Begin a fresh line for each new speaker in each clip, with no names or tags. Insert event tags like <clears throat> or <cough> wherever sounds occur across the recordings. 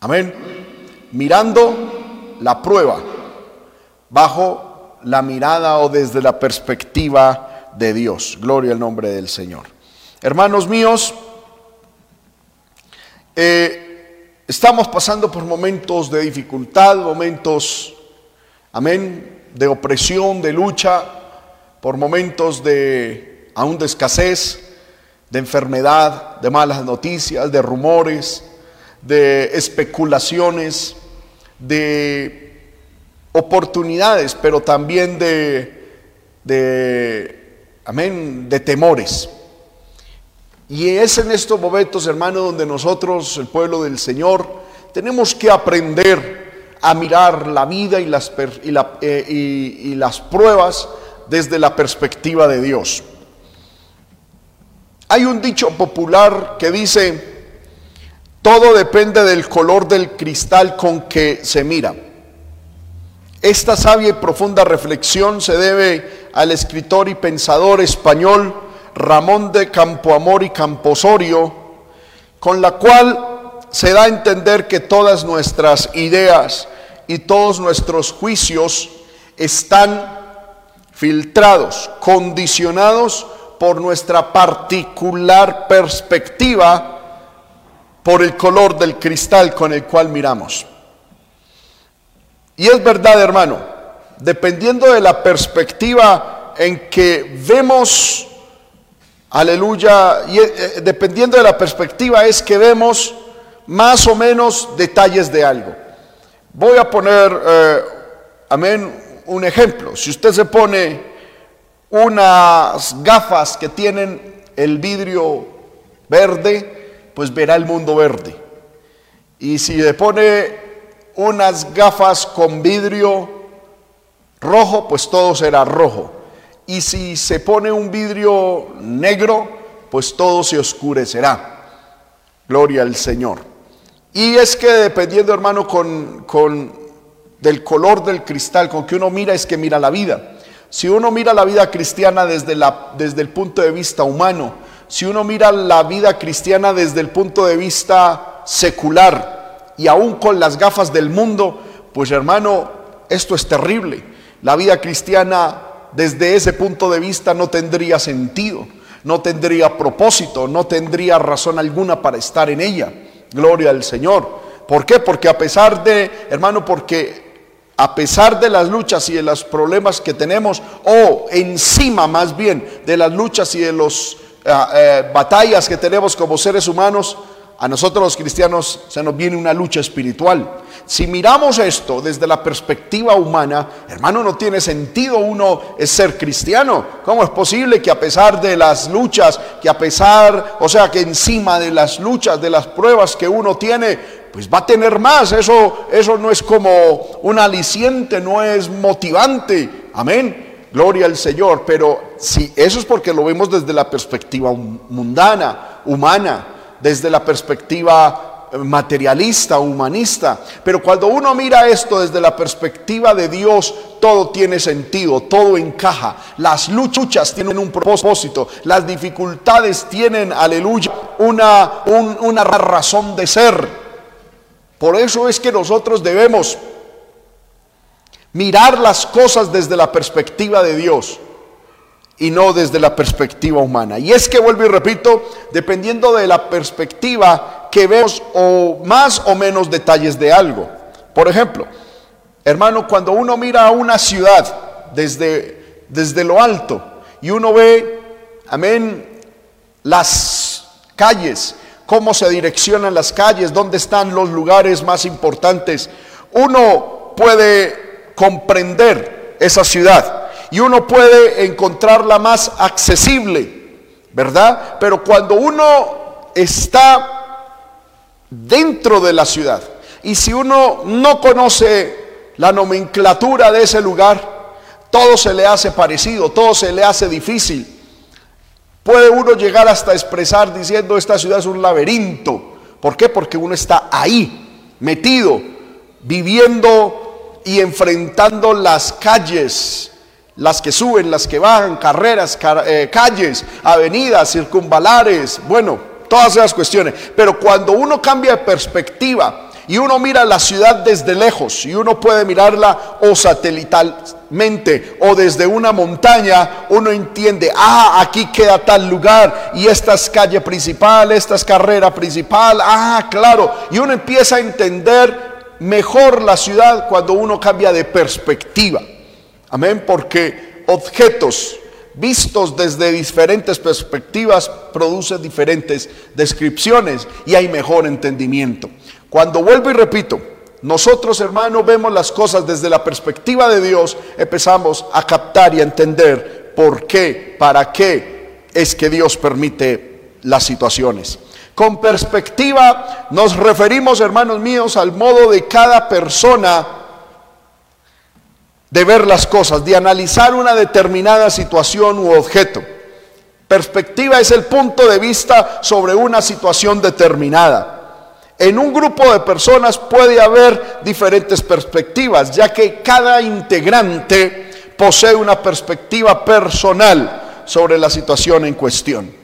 Amén. Mirando la prueba bajo la mirada o desde la perspectiva de Dios. Gloria al nombre del Señor. Hermanos míos, eh, estamos pasando por momentos de dificultad, momentos, amén, de opresión, de lucha, por momentos de aún de escasez, de enfermedad, de malas noticias, de rumores, de especulaciones, de oportunidades, pero también de, amén, de temores. Y es en estos momentos, hermano, donde nosotros, el pueblo del Señor, tenemos que aprender a mirar la vida y las, eh, y las pruebas desde la perspectiva de Dios. Hay un dicho popular que dice, todo depende del color del cristal con que se mira. Esta sabia y profunda reflexión se debe al escritor y pensador español Ramón de Campoamor y Camposorio, con la cual se da a entender que todas nuestras ideas y todos nuestros juicios están filtrados, condicionados por nuestra particular perspectiva por el color del cristal con el cual miramos. Y es verdad, hermano, dependiendo de la perspectiva en que vemos, aleluya, y eh, dependiendo de la perspectiva es que vemos más o menos detalles de algo. Voy a poner, eh, amén, un ejemplo. Si usted se pone unas gafas que tienen el vidrio verde, pues verá el mundo verde. Y si le pone unas gafas con vidrio rojo, pues todo será rojo. Y si se pone un vidrio negro, pues todo se oscurecerá. Gloria al Señor. Y es que dependiendo, hermano, con, con del color del cristal con que uno mira, es que mira la vida. Si uno mira la vida cristiana desde, la, desde el punto de vista humano, si uno mira la vida cristiana desde el punto de vista secular y aún con las gafas del mundo, pues hermano, esto es terrible. La vida cristiana desde ese punto de vista no tendría sentido, no tendría propósito, no tendría razón alguna para estar en ella. Gloria al Señor. ¿Por qué? Porque a pesar de, hermano, porque a pesar de las luchas y de los problemas que tenemos, o encima más bien de las luchas y de los eh, eh, batallas que tenemos como seres humanos, a nosotros los cristianos se nos viene una lucha espiritual. Si miramos esto desde la perspectiva humana, hermano, no tiene sentido uno ser cristiano. ¿Cómo es posible que a pesar de las luchas, que a pesar, o sea, que encima de las luchas, de las pruebas que uno tiene, pues va a tener más? Eso, eso no es como un aliciente, no es motivante. Amén. Gloria al Señor, pero si eso es porque lo vemos desde la perspectiva mundana, humana, desde la perspectiva eh, materialista, humanista. Pero cuando uno mira esto desde la perspectiva de Dios, todo tiene sentido, todo encaja. Las luchas tienen un propósito, las dificultades tienen, aleluya, una, una razón de ser. Por eso es que nosotros debemos mirar las cosas desde la perspectiva de Dios y no desde la perspectiva humana. Y es que vuelvo y repito, dependiendo de la perspectiva que vemos o más o menos detalles de algo. Por ejemplo, hermano, cuando uno mira a una ciudad desde, desde lo alto y uno ve, amén, las calles, cómo se direccionan las calles, dónde están los lugares más importantes, uno puede comprender esa ciudad y uno puede encontrarla más accesible, ¿verdad? Pero cuando uno está dentro de la ciudad y si uno no conoce la nomenclatura de ese lugar, todo se le hace parecido, todo se le hace difícil. Puede uno llegar hasta expresar diciendo esta ciudad es un laberinto. ¿Por qué? Porque uno está ahí, metido, viviendo y enfrentando las calles, las que suben, las que bajan, carreras, eh, calles, avenidas, circunvalares, bueno, todas esas cuestiones. Pero cuando uno cambia de perspectiva y uno mira la ciudad desde lejos y uno puede mirarla o satelitalmente o desde una montaña, uno entiende, ah, aquí queda tal lugar y esta es calle principal, esta es carrera principal, ah, claro, y uno empieza a entender mejor la ciudad cuando uno cambia de perspectiva. Amén, porque objetos vistos desde diferentes perspectivas producen diferentes descripciones y hay mejor entendimiento. Cuando vuelvo y repito, nosotros hermanos vemos las cosas desde la perspectiva de Dios, empezamos a captar y a entender por qué, para qué es que Dios permite las situaciones. Con perspectiva nos referimos, hermanos míos, al modo de cada persona de ver las cosas, de analizar una determinada situación u objeto. Perspectiva es el punto de vista sobre una situación determinada. En un grupo de personas puede haber diferentes perspectivas, ya que cada integrante posee una perspectiva personal sobre la situación en cuestión.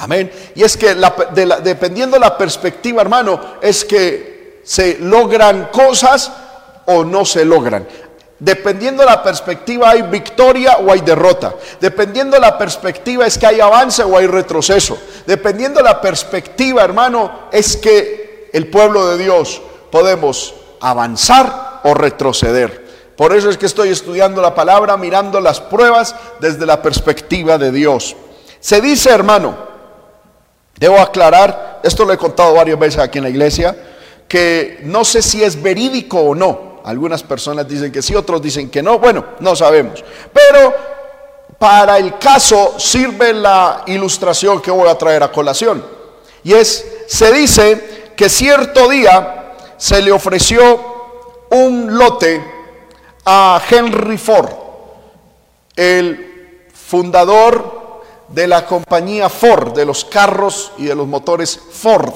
Amén. Y es que dependiendo de la perspectiva, hermano, es que se logran cosas o no se logran. Dependiendo de la perspectiva hay victoria o hay derrota. Dependiendo de la perspectiva es que hay avance o hay retroceso. Dependiendo de la perspectiva, hermano, es que el pueblo de Dios podemos avanzar o retroceder. Por eso es que estoy estudiando la palabra, mirando las pruebas desde la perspectiva de Dios. Se dice, hermano, debo aclarar, esto lo he contado varias veces aquí en la iglesia, que no sé si es verídico o no, algunas personas dicen que sí, otros dicen que no. Bueno, no sabemos. Pero para el caso sirve la ilustración que voy a traer a colación. Y es, se dice que cierto día se le ofreció un lote a Henry Ford, el fundador de la compañía Ford, de los carros y de los motores Ford.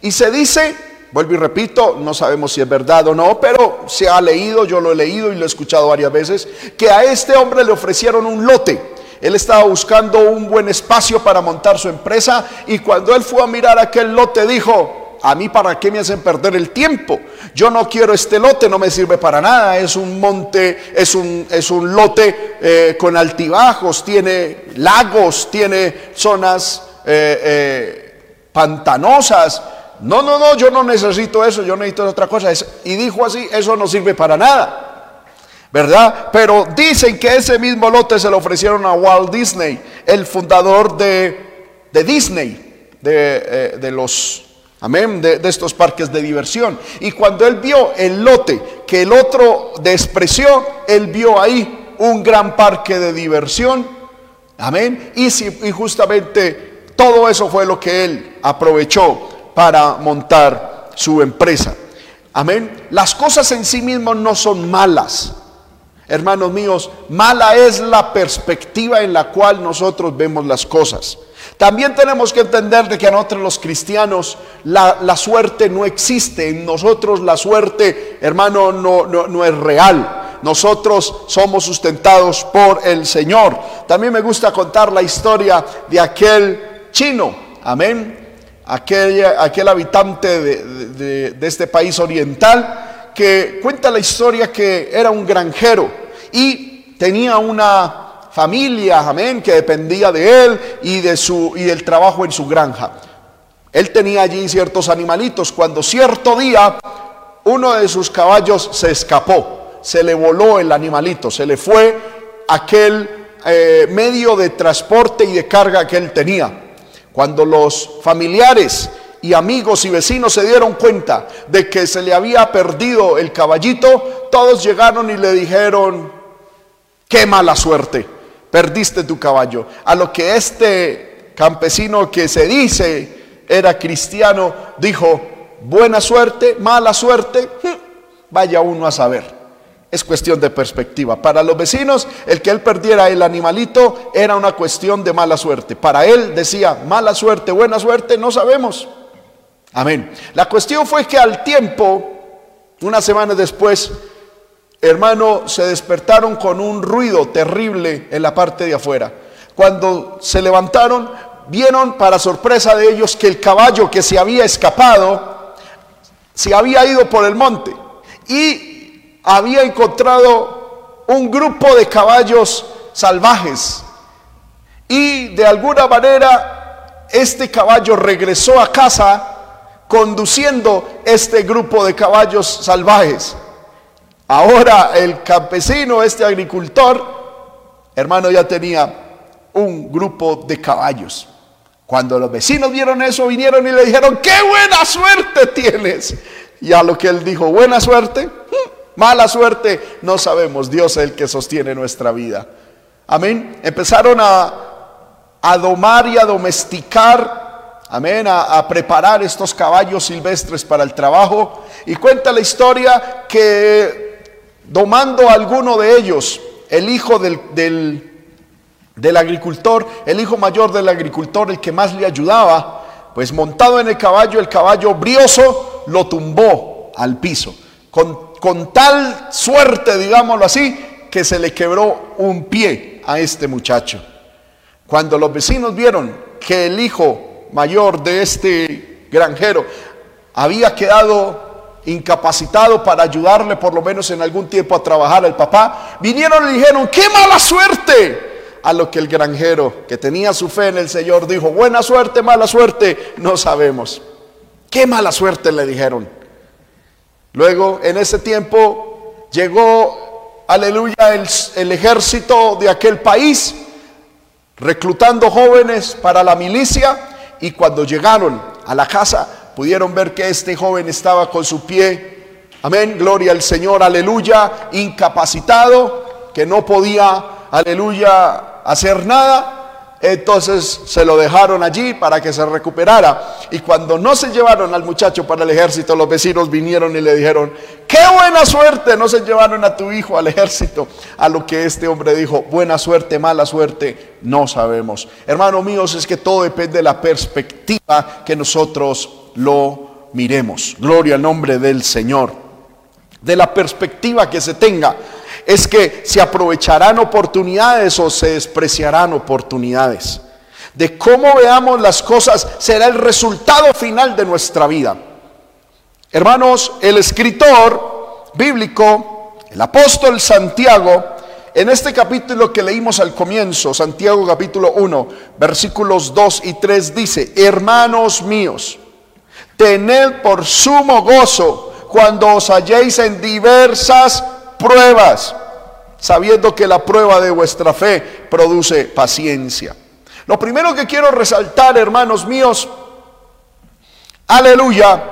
Y se dice Vuelvo y repito, no sabemos si es verdad o no, pero se ha leído, yo lo he leído y lo he escuchado varias veces, que a este hombre le ofrecieron un lote. Él estaba buscando un buen espacio para montar su empresa y cuando él fue a mirar aquel lote dijo, a mí para qué me hacen perder el tiempo. Yo no quiero este lote, no me sirve para nada. Es un monte, es un, es un lote eh, con altibajos, tiene lagos, tiene zonas eh, eh, pantanosas. No, no, no, yo no necesito eso, yo necesito otra cosa. Y dijo así, eso no sirve para nada. ¿Verdad? Pero dicen que ese mismo lote se lo ofrecieron a Walt Disney, el fundador de, Disney, de, eh, los, amén, de, estos parques de diversión. Y cuando él vio el lote que el otro despreció, él vio ahí un gran parque de diversión. Amén. Y, si, y justamente todo eso fue lo que él aprovechó para montar su empresa. Amén. Las cosas en sí mismas no son malas. Hermanos míos, mala es la perspectiva en la cual nosotros vemos las cosas. También tenemos que entender de que a nosotros los cristianos la, la suerte no existe. En nosotros la suerte, hermano, no, no, no es real. Nosotros somos sustentados por el Señor. También me gusta contar la historia de aquel chino. Amén aquel, aquel habitante de, este país oriental que cuenta la historia que era un granjero y tenía una familia, amén, que dependía de él y, de su, y del trabajo en su granja. Él tenía allí ciertos animalitos. Cuando cierto día uno de sus caballos se escapó, se le voló el animalito, se le fue aquel eh, medio de transporte y de carga que él tenía. Cuando los familiares y amigos y vecinos se dieron cuenta de que se le había perdido el caballito, todos llegaron y le dijeron, qué mala suerte, perdiste tu caballo. A lo que este campesino que se dice era cristiano dijo, buena suerte, mala suerte, hm, vaya uno a saber. Es cuestión de perspectiva. Para los vecinos, el que él perdiera el animalito era una cuestión de mala suerte. Para él decía, mala suerte, buena suerte, no sabemos. Amén. La cuestión fue que al tiempo, una semana después, hermano, se despertaron con un ruido terrible en la parte de afuera. Cuando se levantaron, vieron para sorpresa de ellos que el caballo que se había escapado se había ido por el monte y había encontrado un grupo de caballos salvajes. Y de alguna manera este caballo regresó a casa conduciendo este grupo de caballos salvajes. Ahora el campesino, este agricultor, hermano, ya tenía un grupo de caballos. Cuando los vecinos vieron eso, vinieron y le dijeron, qué buena suerte tienes. Y a lo que él dijo, buena suerte, hmm, mala suerte, no sabemos. Dios es el que sostiene nuestra vida. Amén. Empezaron a domar y a domesticar, amén, a, preparar estos caballos silvestres para el trabajo. Y cuenta la historia que domando a alguno de ellos, el hijo del, del del agricultor, el hijo mayor del agricultor, el que más le ayudaba, pues montado en el caballo, el caballo brioso lo tumbó al piso, con, con tal suerte, digámoslo así, que se le quebró un pie a este muchacho. Cuando los vecinos vieron que el hijo mayor de este granjero había quedado incapacitado para ayudarle por lo menos en algún tiempo a trabajar al papá, vinieron y le dijeron, qué mala suerte, a lo que el granjero, que tenía su fe en el Señor, dijo, buena suerte, mala suerte, no sabemos. Qué mala suerte le dijeron. Luego, en ese tiempo, llegó, aleluya, el, el ejército de aquel país, reclutando jóvenes para la milicia, y cuando llegaron a la casa, pudieron ver que este joven estaba con su pie, amén, gloria al Señor, aleluya, incapacitado, que no podía, aleluya, hacer nada, entonces se lo dejaron allí para que se recuperara. Y cuando no se llevaron al muchacho para el ejército, los vecinos vinieron y le dijeron, qué buena suerte, no se llevaron a tu hijo al ejército. A lo que este hombre dijo, buena suerte, mala suerte, no sabemos. Hermanos míos, es que todo depende de la perspectiva que nosotros lo miremos. Gloria al nombre del Señor. De la perspectiva que se tenga es que se aprovecharán oportunidades o se despreciarán oportunidades. De cómo veamos las cosas será el resultado final de nuestra vida. Hermanos, el escritor bíblico, el apóstol Santiago, en este capítulo que leímos al comienzo, Santiago capítulo 1, versículos 2 y 3 dice, hermanos míos, tened por sumo gozo cuando os halléis en diversas pruebas, sabiendo que la prueba de vuestra fe produce paciencia. Lo primero que quiero resaltar, hermanos míos, aleluya,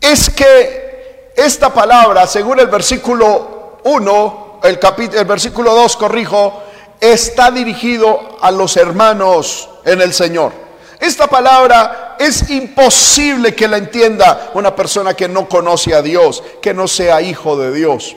es que esta palabra, según el versículo 1, el, el versículo 2, corrijo, está dirigido a los hermanos en el Señor. Esta palabra es imposible que la entienda una persona que no conoce a Dios, que no sea hijo de Dios.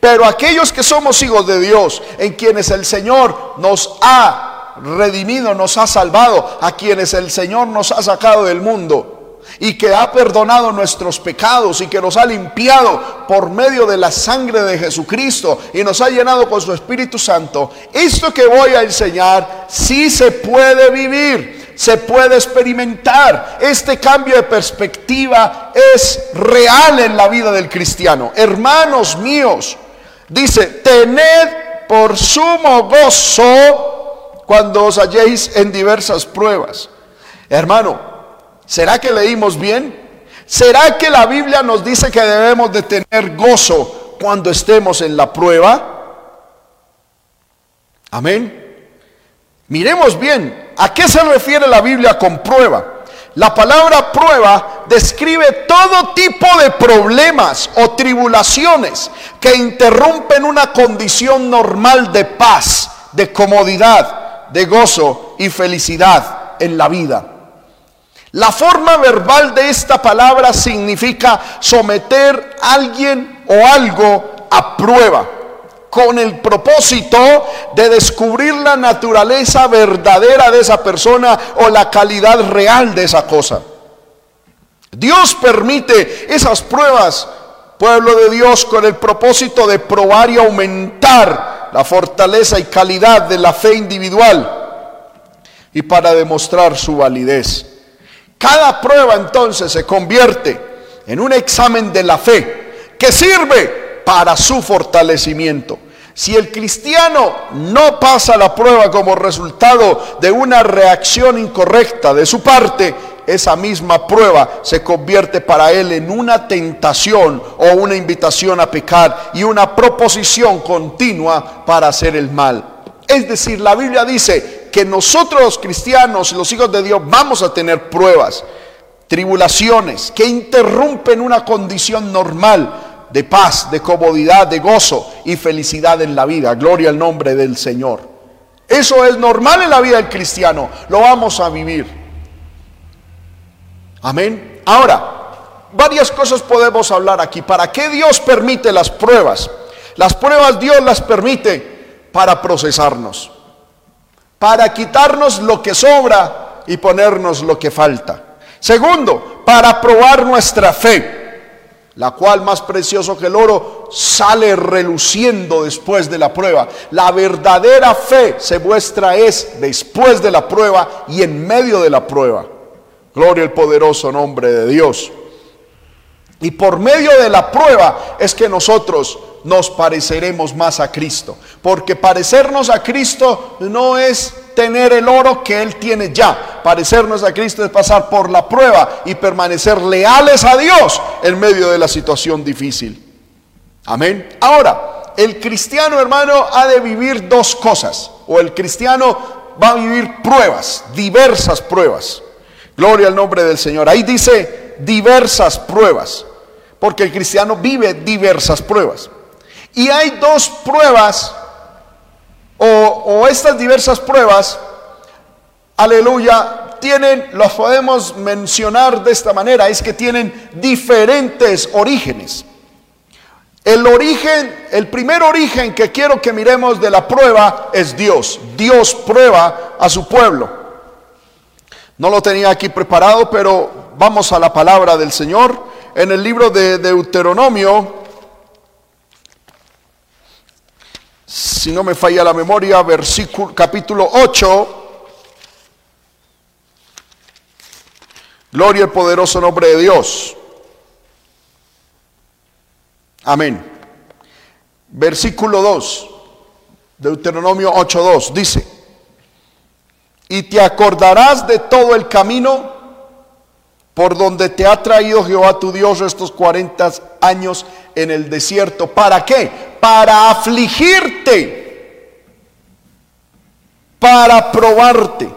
Pero aquellos que somos hijos de Dios, en quienes el Señor nos ha redimido, nos ha salvado, a quienes el Señor nos ha sacado del mundo, y que ha perdonado nuestros pecados y que nos ha limpiado por medio de la sangre de Jesucristo y nos ha llenado con su Espíritu Santo, esto que voy a enseñar sí se puede vivir se puede experimentar. Este cambio de perspectiva es real en la vida del cristiano. Hermanos míos, dice, tened por sumo gozo cuando os halléis en diversas pruebas. Hermano, ¿será que leímos bien? ¿Será que la Biblia nos dice que debemos de tener gozo cuando estemos en la prueba? Amén. Miremos bien, ¿A qué se refiere la Biblia con prueba? La palabra prueba describe todo tipo de problemas o tribulaciones que interrumpen una condición normal de paz, de comodidad, de gozo y felicidad en la vida. La forma verbal de esta palabra significa someter a alguien o algo a prueba con el propósito de descubrir la naturaleza verdadera de esa persona o la calidad real de esa cosa. Dios permite esas pruebas, pueblo de Dios, con el propósito de probar y aumentar la fortaleza y calidad de la fe individual y para demostrar su validez. Cada prueba entonces se convierte en un examen de la fe que sirve para su fortalecimiento. Si el cristiano no pasa la prueba como resultado de una reacción incorrecta de su parte, esa misma prueba se convierte para él en una tentación o una invitación a pecar y una proposición continua para hacer el mal. Es decir, la Biblia dice que nosotros los cristianos, los hijos de Dios, vamos a tener pruebas, tribulaciones que interrumpen una condición normal de paz, de comodidad, de gozo y felicidad en la vida. Gloria al nombre del Señor. Eso es normal en la vida del cristiano. Lo vamos a vivir. Amén. Ahora, varias cosas podemos hablar aquí. ¿Para qué Dios permite las pruebas? Las pruebas Dios las permite para procesarnos, para quitarnos lo que sobra y ponernos lo que falta. Segundo, para probar nuestra fe la cual más precioso que el oro sale reluciendo después de la prueba. La verdadera fe se muestra es después de la prueba y en medio de la prueba. Gloria al poderoso nombre de Dios. Y por medio de la prueba es que nosotros nos pareceremos más a Cristo. Porque parecernos a Cristo no es tener el oro que Él tiene ya. Parecernos a Cristo es pasar por la prueba y permanecer leales a Dios en medio de la situación difícil. Amén. Ahora, el cristiano hermano ha de vivir dos cosas. O el cristiano va a vivir pruebas, diversas pruebas. Gloria al nombre del Señor. Ahí dice diversas pruebas. Porque el cristiano vive diversas pruebas. Y hay dos pruebas o, estas diversas pruebas, aleluya, tienen, los podemos mencionar de esta manera, es que tienen diferentes orígenes. El origen, el primer origen que quiero que miremos de la prueba es Dios. Dios prueba a su pueblo. No lo tenía aquí preparado, pero vamos a la palabra del Señor. En el libro de Deuteronomio, si no me falla la memoria, versículo, capítulo 8. Gloria al poderoso nombre de Dios. Amén. Versículo 2, Deuteronomio 8.2, dice, y te acordarás de todo el camino por donde te ha traído Jehová tu Dios estos 40 años en el desierto. ¿Para qué? para afligirte, para probarte,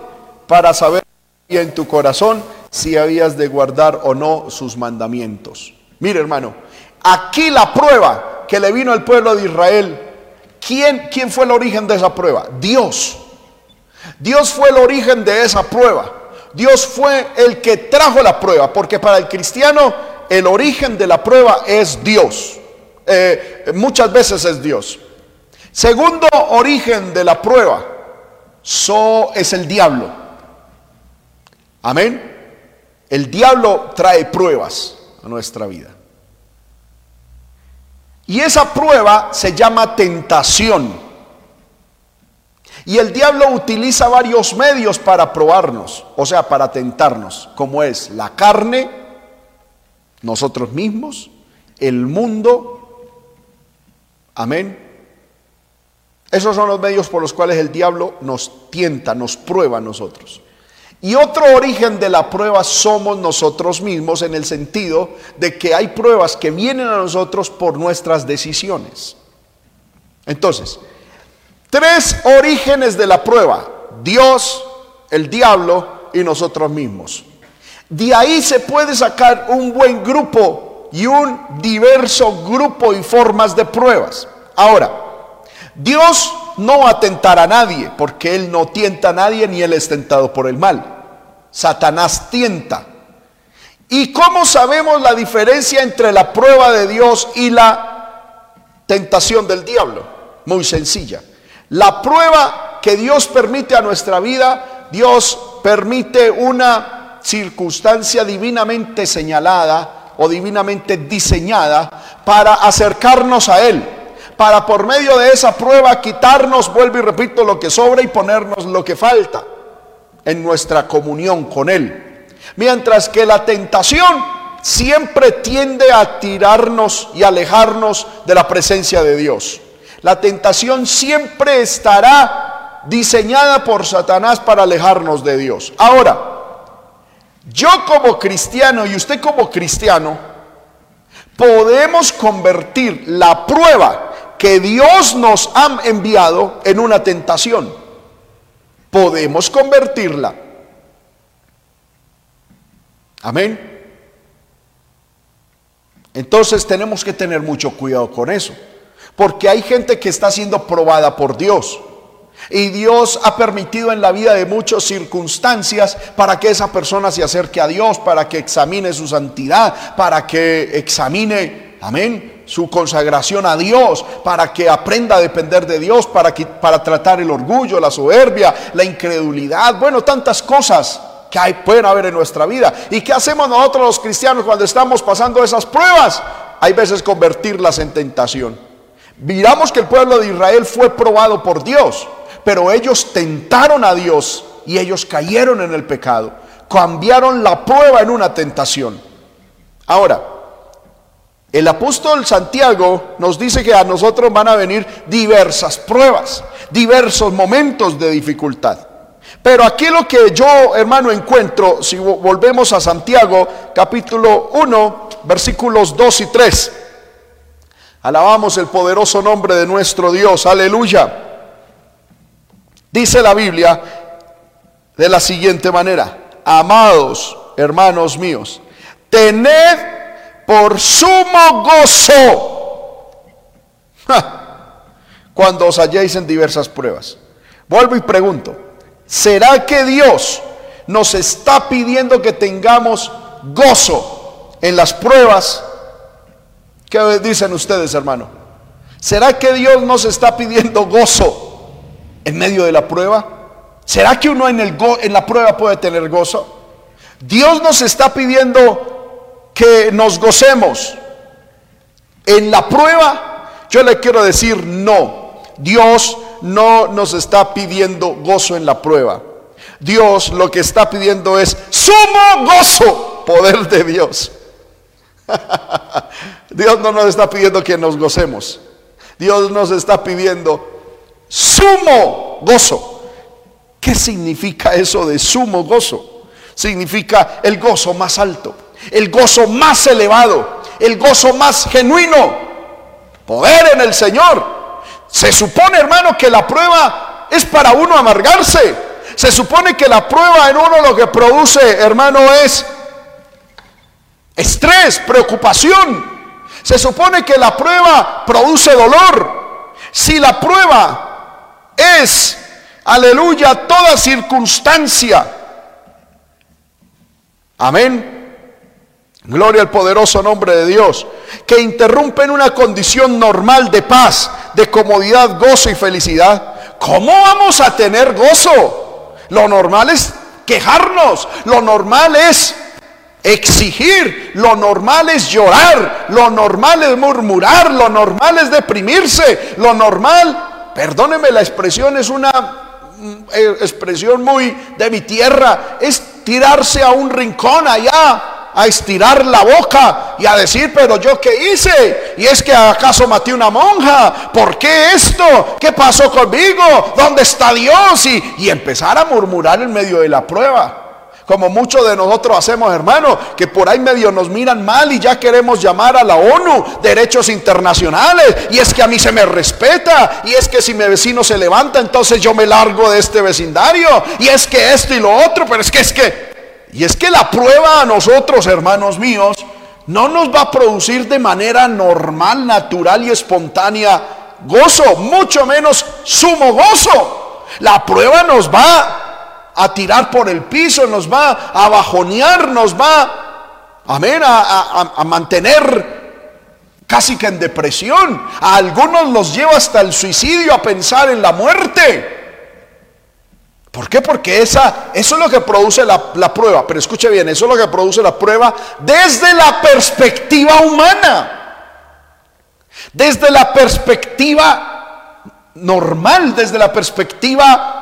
para saber en tu corazón si habías de guardar o no sus mandamientos. Mire hermano, aquí la prueba que le vino al pueblo de Israel, ¿quién, quién fue el origen de esa prueba? Dios. Dios fue el origen de esa prueba. Dios fue el que trajo la prueba, porque para el cristiano el origen de la prueba es Dios. Eh, muchas veces es Dios. Segundo origen de la prueba so, es el diablo. Amén. El diablo trae pruebas a nuestra vida. Y esa prueba se llama tentación. Y el diablo utiliza varios medios para probarnos, o sea, para tentarnos, como es la carne, nosotros mismos, el mundo Amén. Esos son los medios por los cuales el diablo nos tienta, nos prueba a nosotros. Y otro origen de la prueba somos nosotros mismos en el sentido de que hay pruebas que vienen a nosotros por nuestras decisiones. Entonces, tres orígenes de la prueba. Dios, el diablo y nosotros mismos. De ahí se puede sacar un buen grupo y un diverso grupo y formas de pruebas. Ahora, Dios no va a tentar a nadie, porque Él no tienta a nadie ni Él es tentado por el mal. Satanás tienta. ¿Y cómo sabemos la diferencia entre la prueba de Dios y la tentación del diablo? Muy sencilla. La prueba que Dios permite a nuestra vida, Dios permite una circunstancia divinamente señalada o divinamente diseñada para acercarnos a Él, para por medio de esa prueba quitarnos, vuelvo y repito, lo que sobra y ponernos lo que falta en nuestra comunión con Él. Mientras que la tentación siempre tiende a tirarnos y alejarnos de la presencia de Dios. La tentación siempre estará diseñada por Satanás para alejarnos de Dios. Ahora, yo como cristiano y usted como cristiano, podemos convertir la prueba que Dios nos ha enviado en una tentación. Podemos convertirla. Amén. Entonces tenemos que tener mucho cuidado con eso. Porque hay gente que está siendo probada por Dios. Y Dios ha permitido en la vida de muchas circunstancias para que esa persona se acerque a Dios, para que examine su santidad, para que examine, amén, su consagración a Dios, para que aprenda a depender de Dios, para, que, para tratar el orgullo, la soberbia, la incredulidad, bueno, tantas cosas que hay, pueden haber en nuestra vida. ¿Y qué hacemos nosotros los cristianos cuando estamos pasando esas pruebas? Hay veces convertirlas en tentación. Miramos que el pueblo de Israel fue probado por Dios pero ellos tentaron a Dios y ellos cayeron en el pecado. Cambiaron la prueba en una tentación. Ahora, el apóstol Santiago nos dice que a nosotros van a venir diversas pruebas, diversos momentos de dificultad. Pero aquí lo que yo, hermano, encuentro, si volvemos a Santiago, capítulo 1, versículos 2 y 3. Alabamos el poderoso nombre de nuestro Dios, aleluya. Dice la Biblia de la siguiente manera, amados hermanos míos, tened por sumo gozo cuando os halléis en diversas pruebas. Vuelvo y pregunto, ¿será que Dios nos está pidiendo que tengamos gozo en las pruebas? ¿Qué dicen ustedes, hermano? ¿Será que Dios nos está pidiendo gozo en medio de la prueba? ¿Será que uno en, el en la prueba puede tener gozo? Dios nos está pidiendo que nos gocemos. En la prueba, yo le quiero decir no. Dios no nos está pidiendo gozo en la prueba. Dios lo que está pidiendo es sumo gozo, poder de Dios. <laughs> Dios no nos está pidiendo que nos gocemos. Dios nos está pidiendo sumo gozo. ¿Qué significa eso de sumo gozo? Significa el gozo más alto, el gozo más elevado, el gozo más genuino. Poder en el Señor. Se supone, hermano, que la prueba es para uno amargarse. Se supone que la prueba en uno lo que produce, hermano, es estrés, preocupación. Se supone que la prueba produce dolor. Si la prueba es, aleluya, toda circunstancia. Amén. Gloria al poderoso nombre de Dios, que interrumpen una condición normal de paz, de comodidad, gozo y felicidad. ¿Cómo vamos a tener gozo? Lo normal es quejarnos, lo normal es exigir, lo normal es llorar, lo normal es murmurar, lo normal es deprimirse, lo normal perdóneme la expresión, es una mm, eh, expresión muy de mi tierra, es tirarse a un rincón allá a estirar la boca y a decir, pero yo qué hice? Y es que acaso maté una monja, ¿por qué esto? ¿Qué pasó conmigo? ¿Dónde está Dios? Y, y empezar a murmurar en medio de la prueba como muchos de nosotros hacemos, hermano, que por ahí medio nos miran mal y ya queremos llamar a la ONU, derechos internacionales, y es que a mí se me respeta, y es que si mi vecino se levanta, entonces yo me largo de este vecindario, y es que esto y lo otro, pero es que es que, y es que la prueba a nosotros, hermanos míos, no nos va a producir de manera normal, natural y espontánea gozo, mucho menos sumo gozo. La prueba nos va a tirar por el piso, nos va a bajonear, nos va, amén, a, a mantener casi que en depresión. A algunos los lleva hasta el suicidio, a pensar en la muerte. ¿Por qué? Porque esa, eso es lo que produce la, la, prueba. Pero escuche bien, eso es lo que produce la prueba desde la perspectiva humana. Desde la perspectiva normal, desde la perspectiva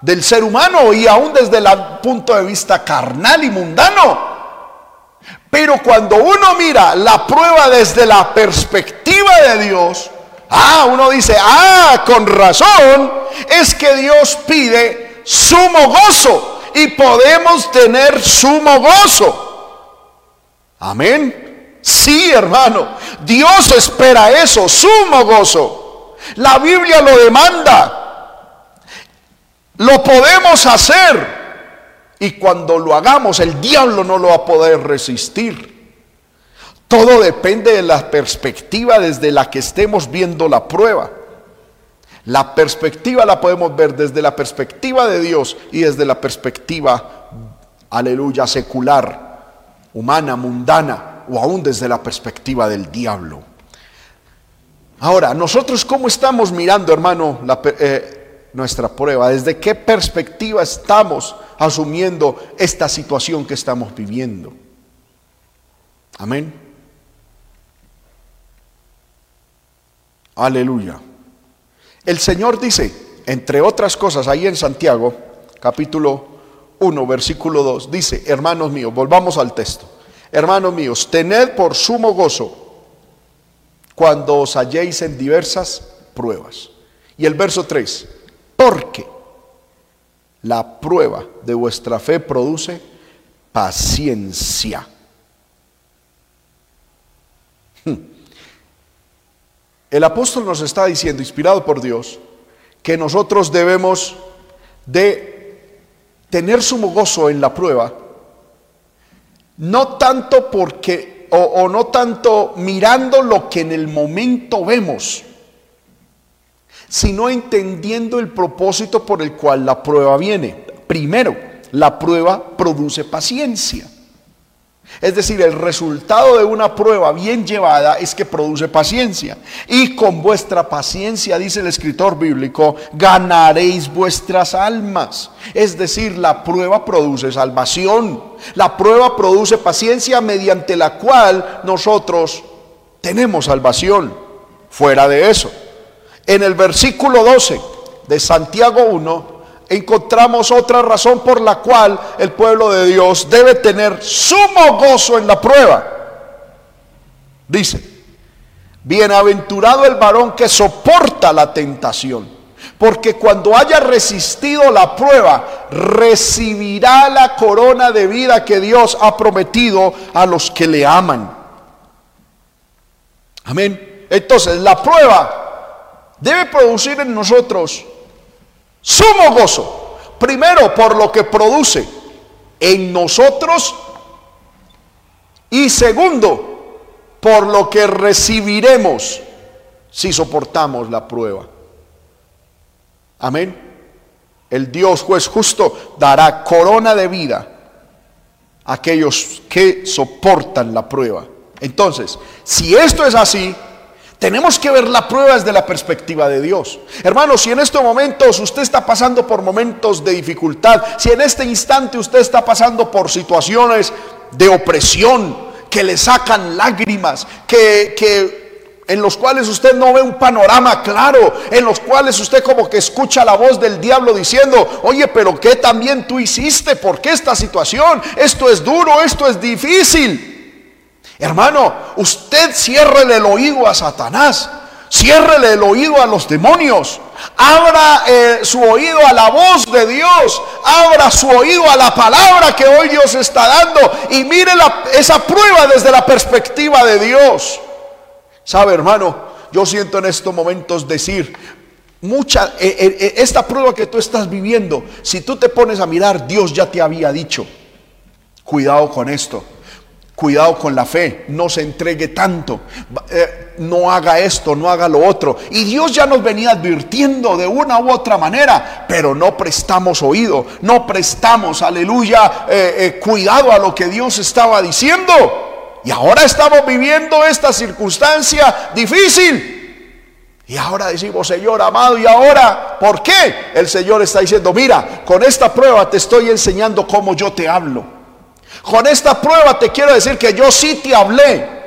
del ser humano y aún desde el punto de vista carnal y mundano. Pero cuando uno mira la prueba desde la perspectiva de Dios, ah, uno dice, ah, con razón, es que Dios pide sumo gozo y podemos tener sumo gozo. Amén. Sí, hermano, Dios espera eso, sumo gozo. La Biblia lo demanda. Lo podemos hacer. Y cuando lo hagamos, el diablo no lo va a poder resistir. Todo depende de la perspectiva desde la que estemos viendo la prueba. La perspectiva la podemos ver desde la perspectiva de Dios y desde la perspectiva, aleluya, secular, humana, mundana, o aún desde la perspectiva del diablo. Ahora, nosotros cómo estamos mirando, hermano, eh, nuestra prueba, desde qué perspectiva estamos asumiendo esta situación que estamos viviendo. Amén. Aleluya. El Señor dice, entre otras cosas, ahí en Santiago, capítulo 1, versículo 2, dice, hermanos míos, volvamos al texto. Hermanos míos, tened por sumo gozo cuando os halléis en diversas pruebas. Y el verso 3, porque la prueba de vuestra fe produce paciencia. Hmm. El apóstol nos está diciendo, inspirado por Dios, que nosotros debemos de tener sumo gozo en la prueba, no tanto porque, o, o no tanto mirando lo que en el momento vemos, sino entendiendo el propósito por el cual la prueba viene. Primero, la prueba produce paciencia. Es decir, el resultado de una prueba bien llevada es que produce paciencia. Y con vuestra paciencia, dice el escritor bíblico, ganaréis vuestras almas. Es decir, la prueba produce salvación. La prueba produce paciencia mediante la cual nosotros tenemos salvación. Fuera de eso, en el versículo 12 de Santiago 1 encontramos otra razón por la cual el pueblo de Dios debe tener sumo gozo en la prueba. Dice, bienaventurado el varón que soporta la tentación, porque cuando haya resistido la prueba, recibirá la corona de vida que Dios ha prometido a los que le aman. Amén. Entonces, la prueba debe producir en nosotros sumo gozo. Primero por lo que produce en nosotros y segundo por lo que recibiremos si soportamos la prueba. Amén. El Dios juez justo dará corona de vida a aquellos que soportan la prueba. Entonces, si esto es así, tenemos que ver la prueba desde la perspectiva de Dios. Hermanos, si en estos momentos usted está pasando por momentos de dificultad, si en este instante usted está pasando por situaciones de opresión, que le sacan lágrimas, que, que en los cuales usted no ve un panorama claro, en los cuales usted como que escucha la voz del diablo diciendo, oye, pero ¿qué también tú hiciste? ¿Por qué esta situación? Esto es duro, esto es difícil. Hermano, usted ciérrele el oído a Satanás, ciérrele el oído a los demonios, abra eh, su oído a la voz de Dios, abra su oído a la palabra que hoy Dios está dando y mire esa prueba desde la perspectiva de Dios. ¿Sabe, hermano? Yo siento en estos momentos decir, mucha, eh, eh, esta prueba que tú estás viviendo, si tú te pones a mirar, Dios ya te había dicho, cuidado con esto. Cuidado con la fe, no se entregue tanto, eh, no haga esto, no haga lo otro. Y Dios ya nos venía advirtiendo de una u otra manera, pero no prestamos oído, no prestamos, aleluya, eh, eh, cuidado a lo que Dios estaba diciendo. Y ahora estamos viviendo esta circunstancia difícil. Y ahora decimos, Señor amado, ¿y ahora por qué? El Señor está diciendo, mira, con esta prueba te estoy enseñando cómo yo te hablo. Con esta prueba te quiero decir que yo sí te hablé.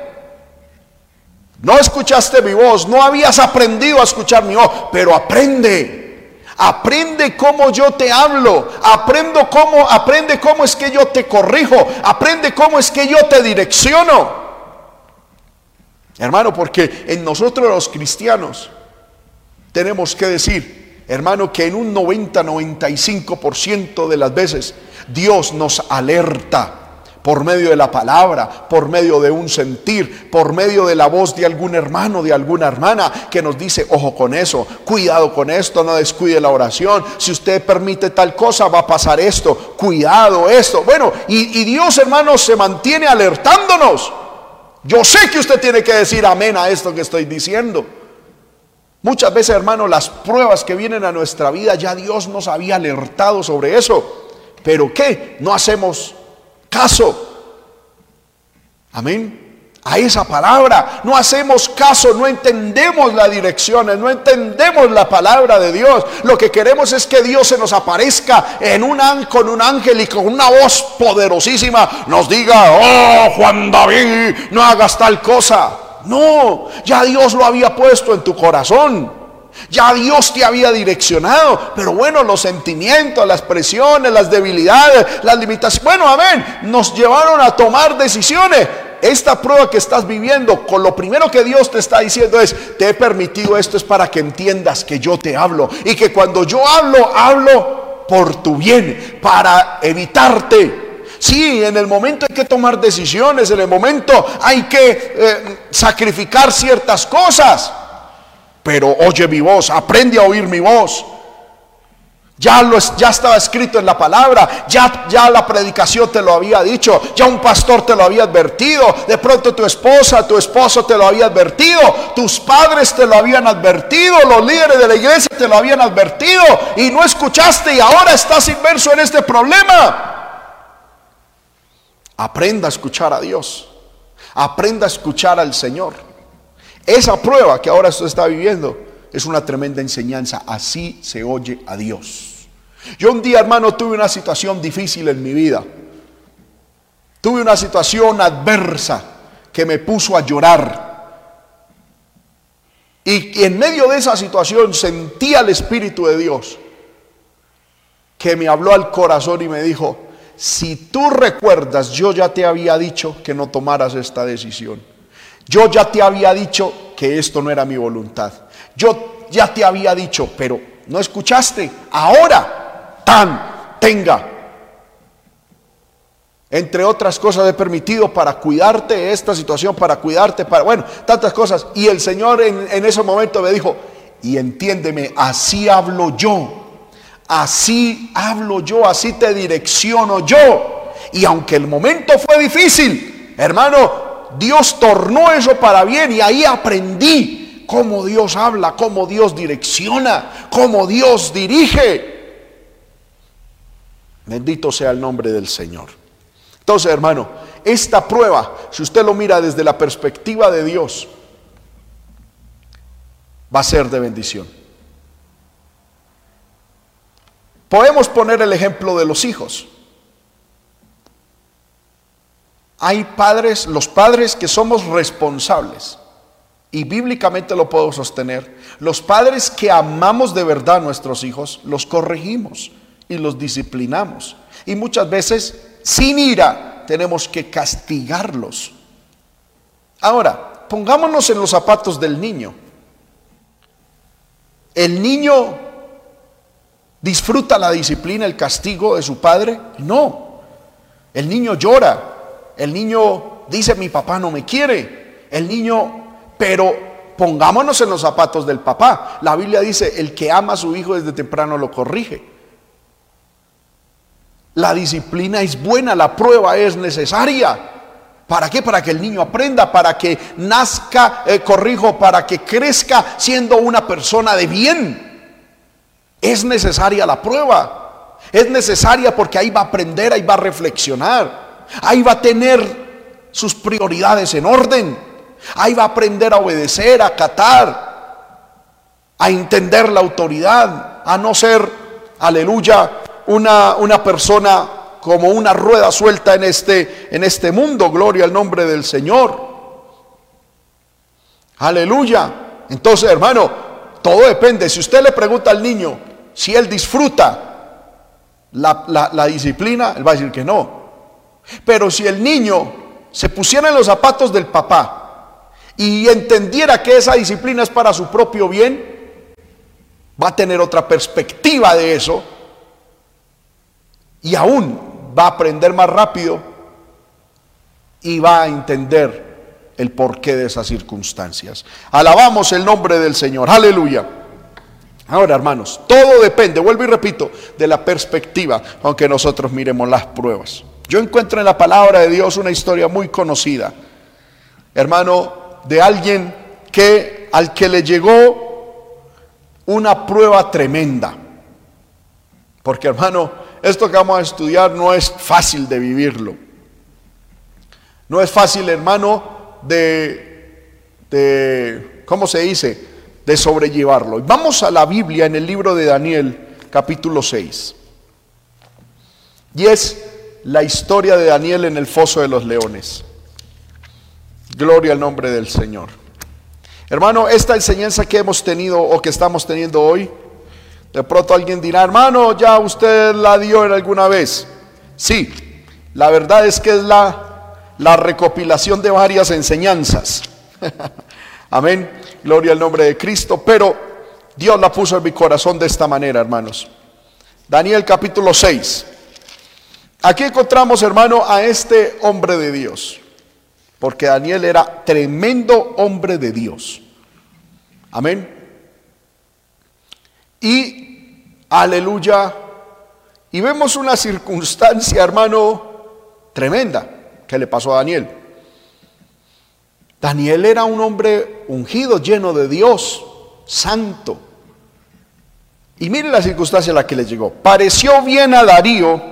No escuchaste mi voz, no habías aprendido a escuchar mi voz, pero aprende. Aprende cómo yo te hablo. Aprendo cómo, aprende cómo es que yo te corrijo. Aprende cómo es que yo te direcciono. Hermano, porque en nosotros los cristianos tenemos que decir, hermano, que en un 90-95% de las veces Dios nos alerta por medio de la palabra, por medio de un sentir, por medio de la voz de algún hermano, de alguna hermana que nos dice, ojo con eso, cuidado con esto, no descuide la oración, si usted permite tal cosa va a pasar esto, cuidado esto. Bueno, y, Dios hermanos se mantiene alertándonos. Yo sé que usted tiene que decir amén a esto que estoy diciendo. Muchas veces, hermano, las pruebas que vienen a nuestra vida, ya Dios nos había alertado sobre eso. Pero ¿qué? No hacemos caso. Amén. A esa palabra. No hacemos caso, no entendemos las direcciones, no entendemos la palabra de Dios. Lo que queremos es que Dios se nos aparezca en un con un ángel y con una voz poderosísima nos diga, oh Juan David, no hagas tal cosa. No, ya Dios lo había puesto en tu corazón. Ya Dios te había direccionado, pero bueno, los sentimientos, las presiones, las debilidades, las limitaciones, bueno, amén, nos llevaron a tomar decisiones. Esta prueba que estás viviendo, con lo primero que Dios te está diciendo es, te he permitido esto es para que entiendas que yo te hablo y que cuando yo hablo, hablo por tu bien, para evitarte Sí, en el momento hay que tomar decisiones, en el momento hay que eh, sacrificar ciertas cosas pero oye mi voz, aprende a oír mi voz. Ya, lo, ya estaba escrito en la palabra, ya, ya la predicación te lo había dicho, ya un pastor te lo había advertido, de pronto tu esposa, tu esposo te lo había advertido, tus padres te lo habían advertido, los líderes de la iglesia te lo habían advertido y no escuchaste y ahora estás inmerso en este problema. Aprenda a escuchar a Dios, aprenda a escuchar al Señor. Esa prueba que ahora usted está viviendo es una tremenda enseñanza. Así se oye a Dios. Yo un día, hermano, tuve una situación difícil en mi vida. Tuve una situación adversa que me puso a llorar. Y en medio de esa situación sentí al Espíritu de Dios que me habló al corazón y me dijo, si tú recuerdas, yo ya te había dicho que no tomaras esta decisión. Yo ya te había dicho que esto no era mi voluntad. Yo ya te había dicho, pero no escuchaste. Ahora, tan, tenga. Entre otras cosas he permitido para cuidarte esta situación, para cuidarte, para, bueno, tantas cosas. Y el Señor en, en ese momento me dijo, y entiéndeme, así hablo yo. Así hablo yo, así te direcciono yo. Y aunque el momento fue difícil, hermano, Dios tornó eso para bien y ahí aprendí cómo Dios habla, cómo Dios direcciona, cómo Dios dirige. Bendito sea el nombre del Señor. Entonces, hermano, esta prueba, si usted lo mira desde la perspectiva de Dios, va a ser de bendición. Podemos poner el ejemplo de los hijos. Hay padres, los padres que somos responsables, y bíblicamente lo puedo sostener, los padres que amamos de verdad a nuestros hijos, los corregimos y los disciplinamos. Y muchas veces, sin ira, tenemos que castigarlos. Ahora, pongámonos en los zapatos del niño. ¿El niño disfruta la disciplina, el castigo de su padre? No. El niño llora, el niño dice, mi papá no me quiere. El niño, pero pongámonos en los zapatos del papá. La Biblia dice, el que ama a su hijo desde temprano lo corrige. La disciplina es buena, la prueba es necesaria. ¿Para qué? Para que el niño aprenda, para que nazca, eh, corrijo, para que crezca siendo una persona de bien. Es necesaria la prueba. Es necesaria porque ahí va a aprender, ahí va a reflexionar. Ahí va a tener sus prioridades en orden. Ahí va a aprender a obedecer, a acatar, a entender la autoridad, a no ser, aleluya, una, una persona como una rueda suelta en este, en este mundo. Gloria al nombre del Señor. Aleluya. Entonces, hermano, todo depende. Si usted le pregunta al niño, si él disfruta la, la disciplina, él va a decir que no. Pero si el niño se pusiera en los zapatos del papá y entendiera que esa disciplina es para su propio bien, va a tener otra perspectiva de eso y aún va a aprender más rápido y va a entender el porqué de esas circunstancias. Alabamos el nombre del Señor. Aleluya. Ahora, hermanos, todo depende, vuelvo y repito, de la perspectiva, aunque nosotros miremos las pruebas. Yo encuentro en la palabra de Dios una historia muy conocida, hermano, de alguien que al que le llegó una prueba tremenda. Porque, hermano, esto que vamos a estudiar no es fácil de vivirlo. No es fácil, hermano, de, de, ¿cómo se dice? De sobrellevarlo. Vamos a la Biblia en el libro de Daniel, capítulo 6. Y es la historia de Daniel en el foso de los leones. Gloria al nombre del Señor. Hermano, esta enseñanza que hemos tenido o que estamos teniendo hoy, de pronto alguien dirá, hermano, ya usted la dio en alguna vez. Sí, la verdad es que es la la recopilación de varias enseñanzas. <laughs> Amén. Gloria al nombre de Cristo. Pero Dios la puso en mi corazón de esta manera, hermanos. Daniel capítulo 6. Aquí encontramos, hermano, a este hombre de Dios. Porque Daniel era tremendo hombre de Dios. Amén. Y, aleluya. Y vemos una circunstancia, hermano, tremenda. ¿Qué le pasó a Daniel? Daniel era un hombre ungido, lleno de Dios, santo. Y mire la circunstancia a la que le llegó. Pareció bien a Darío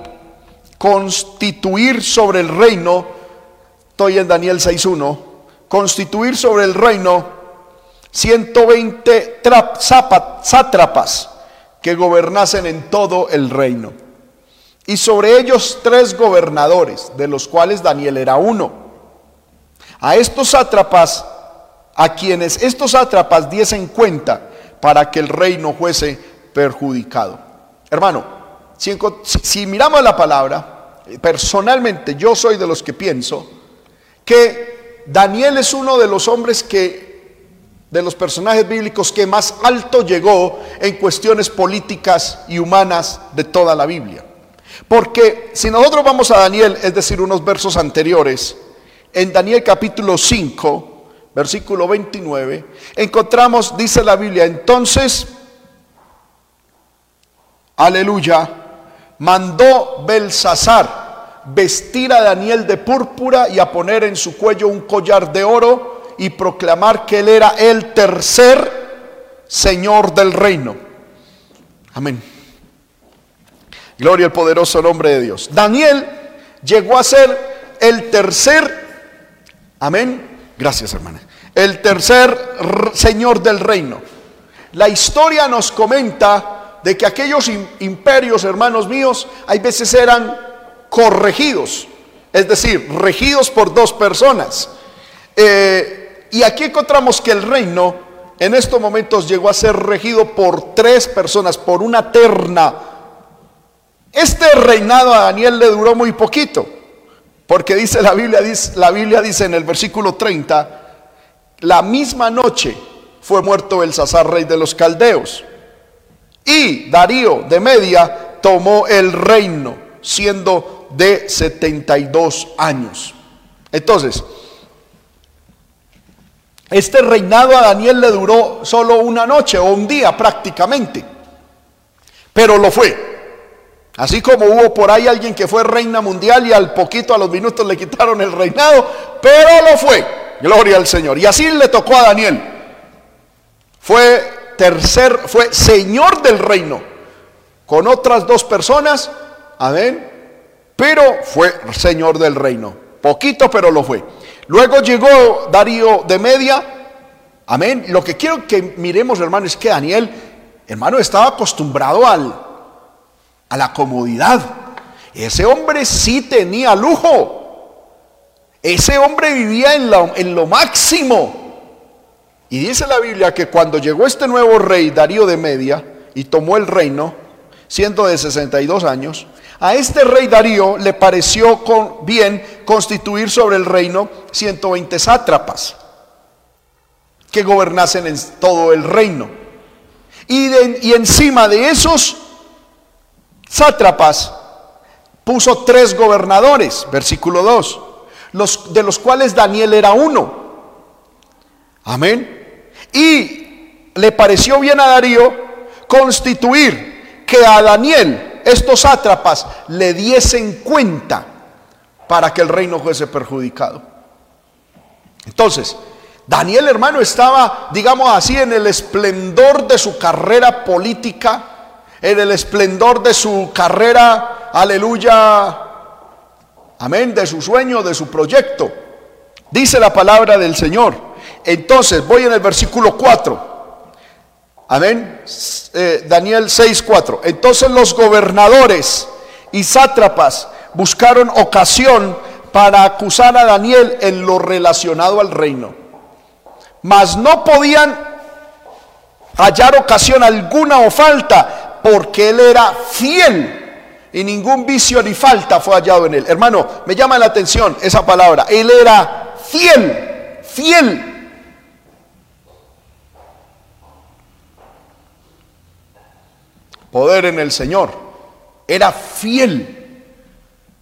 constituir sobre el reino, estoy en Daniel 6.1, constituir sobre el reino 120 sátrapas que gobernasen en todo el reino y sobre ellos tres gobernadores, de los cuales Daniel era uno. A estos sátrapas, a quienes estos sátrapas diesen cuenta para que el rey no fuese perjudicado. Hermano, si, miramos la palabra, personalmente yo soy de los que pienso que Daniel es uno de los hombres que de los personajes bíblicos que más alto llegó en cuestiones políticas y humanas de toda la Biblia. Porque si nosotros vamos a Daniel, es decir, unos versos anteriores, en Daniel capítulo 5, versículo 29, encontramos, dice la Biblia, entonces, aleluya, mandó Belsasar vestir a Daniel de púrpura y a poner en su cuello un collar de oro y proclamar que él era el tercer señor del reino. Amén. Gloria al poderoso nombre de Dios. Daniel llegó a ser el tercer, amén, gracias hermana, el tercer señor del reino. La historia nos comenta de que aquellos imperios, hermanos míos, hay veces eran corregidos, es decir, regidos por dos personas. Eh, y aquí encontramos que el reino en estos momentos llegó a ser regido por tres personas, por una terna este reinado a Daniel le duró muy poquito, porque dice la Biblia, dice, la Biblia dice en el versículo 30, la misma noche fue muerto el Sazar, rey de los caldeos, y Darío de Media tomó el reino, siendo de 72 años. Entonces, este reinado a Daniel le duró solo una noche o un día prácticamente, pero lo fue. Así como hubo por ahí alguien que fue reina mundial y al poquito, a los minutos le quitaron el reinado, pero lo fue. Gloria al Señor. Y así le tocó a Daniel. Fue tercer, fue señor del reino. Con otras dos personas, amén. Pero fue señor del reino. Poquito, pero lo fue. Luego llegó Darío de Media. Amén. Lo que quiero que miremos, hermano, es que Daniel, hermano, estaba acostumbrado al, a la comodidad. Ese hombre sí tenía lujo. Ese hombre vivía en lo, en lo máximo. Y dice la Biblia que cuando llegó este nuevo rey, Darío de Media, y tomó el reino, siendo de 62 años, a este rey Darío le pareció bien constituir sobre el reino 120 sátrapas que gobernasen en todo el reino. Y, y encima de esos sátrapas puso tres gobernadores, versículo 2, los, de los cuales Daniel era uno. Amén. Y le pareció bien a Darío constituir que a Daniel estos sátrapas le diesen cuenta para que el reino fuese perjudicado. Entonces, Daniel hermano estaba, digamos así, en el esplendor de su carrera política, en el esplendor de su carrera, aleluya, amén, de su sueño, de su proyecto. Dice la palabra del Señor. Entonces, voy en el versículo 4. Amén. Eh, Daniel 6, 4. Entonces los gobernadores y sátrapas buscaron ocasión para acusar a Daniel en lo relacionado al reino. Mas no podían hallar ocasión alguna o falta porque él era fiel y ningún vicio ni falta fue hallado en él. Hermano, me llama la atención esa palabra. Él era fiel, fiel. Poder en el Señor. Era fiel.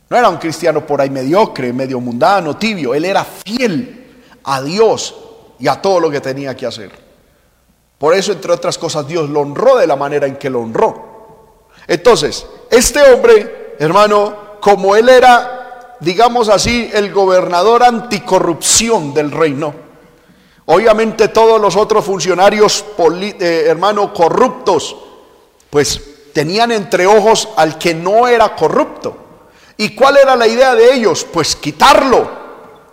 No era un cristiano por ahí mediocre, medio mundano, tibio. Él era fiel a Dios y a todo lo que tenía que hacer. Por eso, entre otras cosas, Dios lo honró de la manera en que lo honró. Entonces, este hombre, hermano, como él era, digamos así, el gobernador anticorrupción del reino, obviamente todos los otros funcionarios, eh, hermano, corruptos, pues tenían entre ojos al que no era corrupto. ¿Y cuál era la idea de ellos? Pues quitarlo,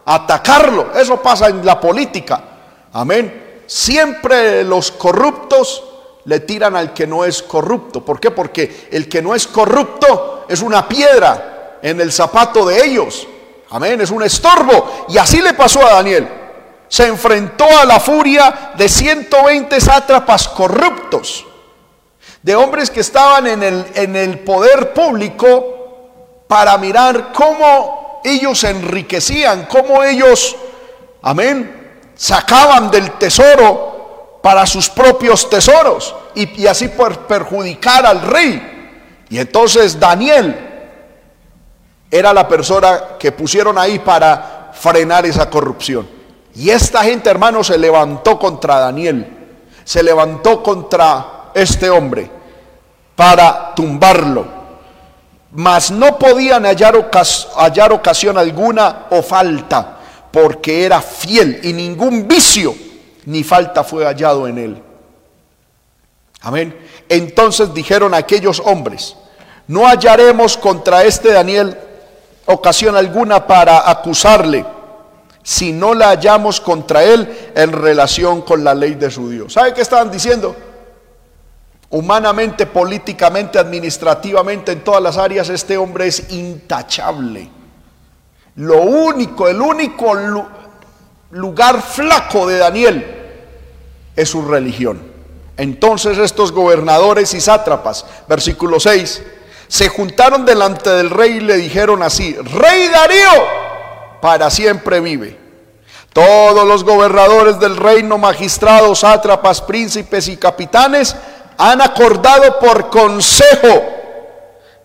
atacarlo. Eso pasa en la política. Amén. Siempre los corruptos le tiran al que no es corrupto. ¿Por qué? Porque el que no es corrupto es una piedra en el zapato de ellos. Amén, es un estorbo. Y así le pasó a Daniel. Se enfrentó a la furia de 120 sátrapas corruptos, de hombres que estaban en el, en el poder público para mirar cómo ellos enriquecían, cómo ellos, amén, sacaban del tesoro para sus propios tesoros y, así por perjudicar al rey. Y entonces Daniel era la persona que pusieron ahí para frenar esa corrupción. Y esta gente, hermano, se levantó contra Daniel, se levantó contra este hombre para tumbarlo. Mas no podían hallar, hallar ocasión alguna o falta, porque era fiel y ningún vicio ni falta fue hallado en él. Amén. Entonces dijeron aquellos hombres, no hallaremos contra este Daniel ocasión alguna para acusarle, si no la hallamos contra él en relación con la ley de su Dios. ¿Sabe qué estaban diciendo? Humanamente, políticamente, administrativamente, en todas las áreas, este hombre es intachable. Lo único, el único lugar flaco de Daniel es su religión. Entonces estos gobernadores y sátrapas, versículo 6, se juntaron delante del rey y le dijeron así, Rey Darío, para siempre vive. Todos los gobernadores del reino, magistrados, sátrapas, príncipes y capitanes han acordado por consejo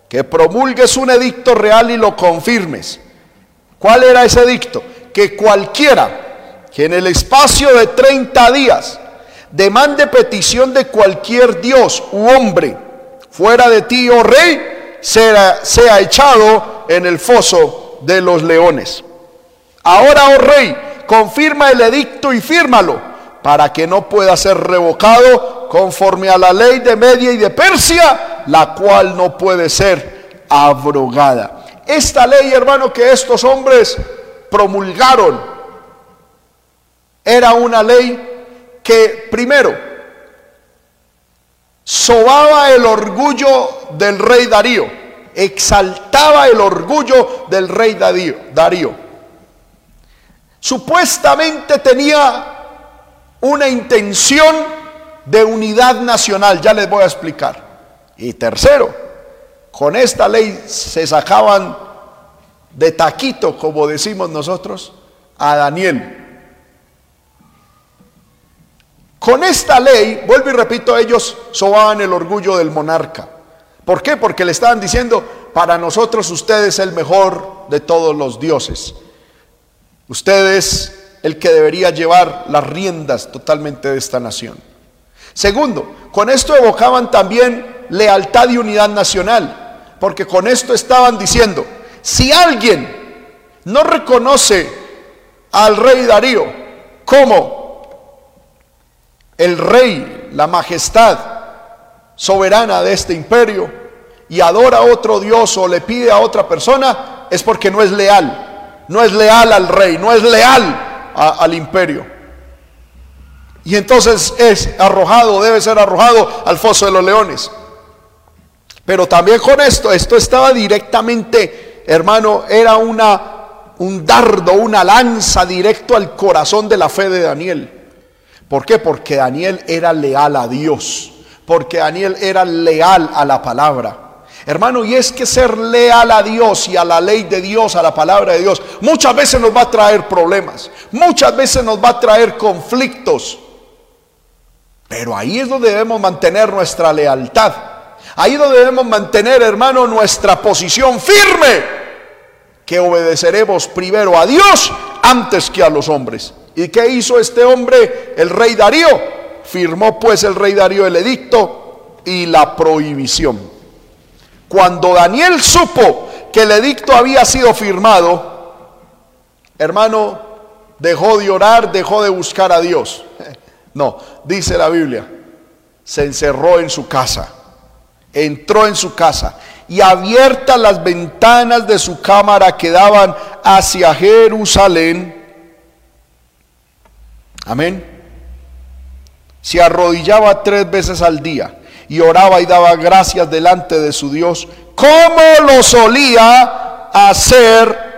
que promulgues un edicto real y lo confirmes. ¿Cuál era ese edicto? Que cualquiera que en el espacio de 30 días demande petición de cualquier dios u hombre fuera de ti, oh rey, sea, sea echado en el foso de los leones. Ahora, oh rey, confirma el edicto y fírmalo para que no pueda ser revocado conforme a la ley de Media y de Persia, la cual no puede ser abrogada. Esta ley, hermano, que estos hombres promulgaron, era una ley que primero sobaba el orgullo del rey Darío, exaltaba el orgullo del rey Darío. Darío. Supuestamente tenía una intención de unidad nacional, ya les voy a explicar. Y tercero, con esta ley se sacaban de taquito, como decimos nosotros, a Daniel. Con esta ley, vuelvo y repito, ellos sobaban el orgullo del monarca. ¿Por qué? Porque le estaban diciendo, para nosotros usted es el mejor de todos los dioses. Usted es el que debería llevar las riendas totalmente de esta nación. Segundo, con esto evocaban también lealtad y unidad nacional, porque con esto estaban diciendo, si alguien no reconoce al rey Darío como el rey, la majestad soberana de este imperio, y adora a otro Dios o le pide a otra persona, es porque no es leal, no es leal al rey, no es leal al imperio. Y entonces es arrojado, debe ser arrojado al foso de los leones. Pero también con esto, esto estaba directamente hermano, era una, un dardo, una lanza directo al corazón de la fe de Daniel. ¿Por qué? Porque Daniel era leal a Dios, porque Daniel era leal a la palabra. Hermano, y es que ser leal a Dios y a la ley de Dios, a la palabra de Dios, muchas veces nos va a traer problemas, muchas veces nos va a traer conflictos. Pero ahí es donde debemos mantener nuestra lealtad. Ahí donde debemos mantener, hermano, nuestra posición firme. Que obedeceremos primero a Dios antes que a los hombres. ¿Y qué hizo este hombre, el rey Darío? Firmó pues el rey Darío el edicto y la prohibición. Cuando Daniel supo que el edicto había sido firmado, hermano, dejó de orar, dejó de buscar a Dios. No, dice la Biblia, se encerró en su casa entró en su casa y abiertas las ventanas de su cámara que daban hacia Jerusalén. Amén. Se arrodillaba tres veces al día y oraba y daba gracias delante de su Dios, como lo solía hacer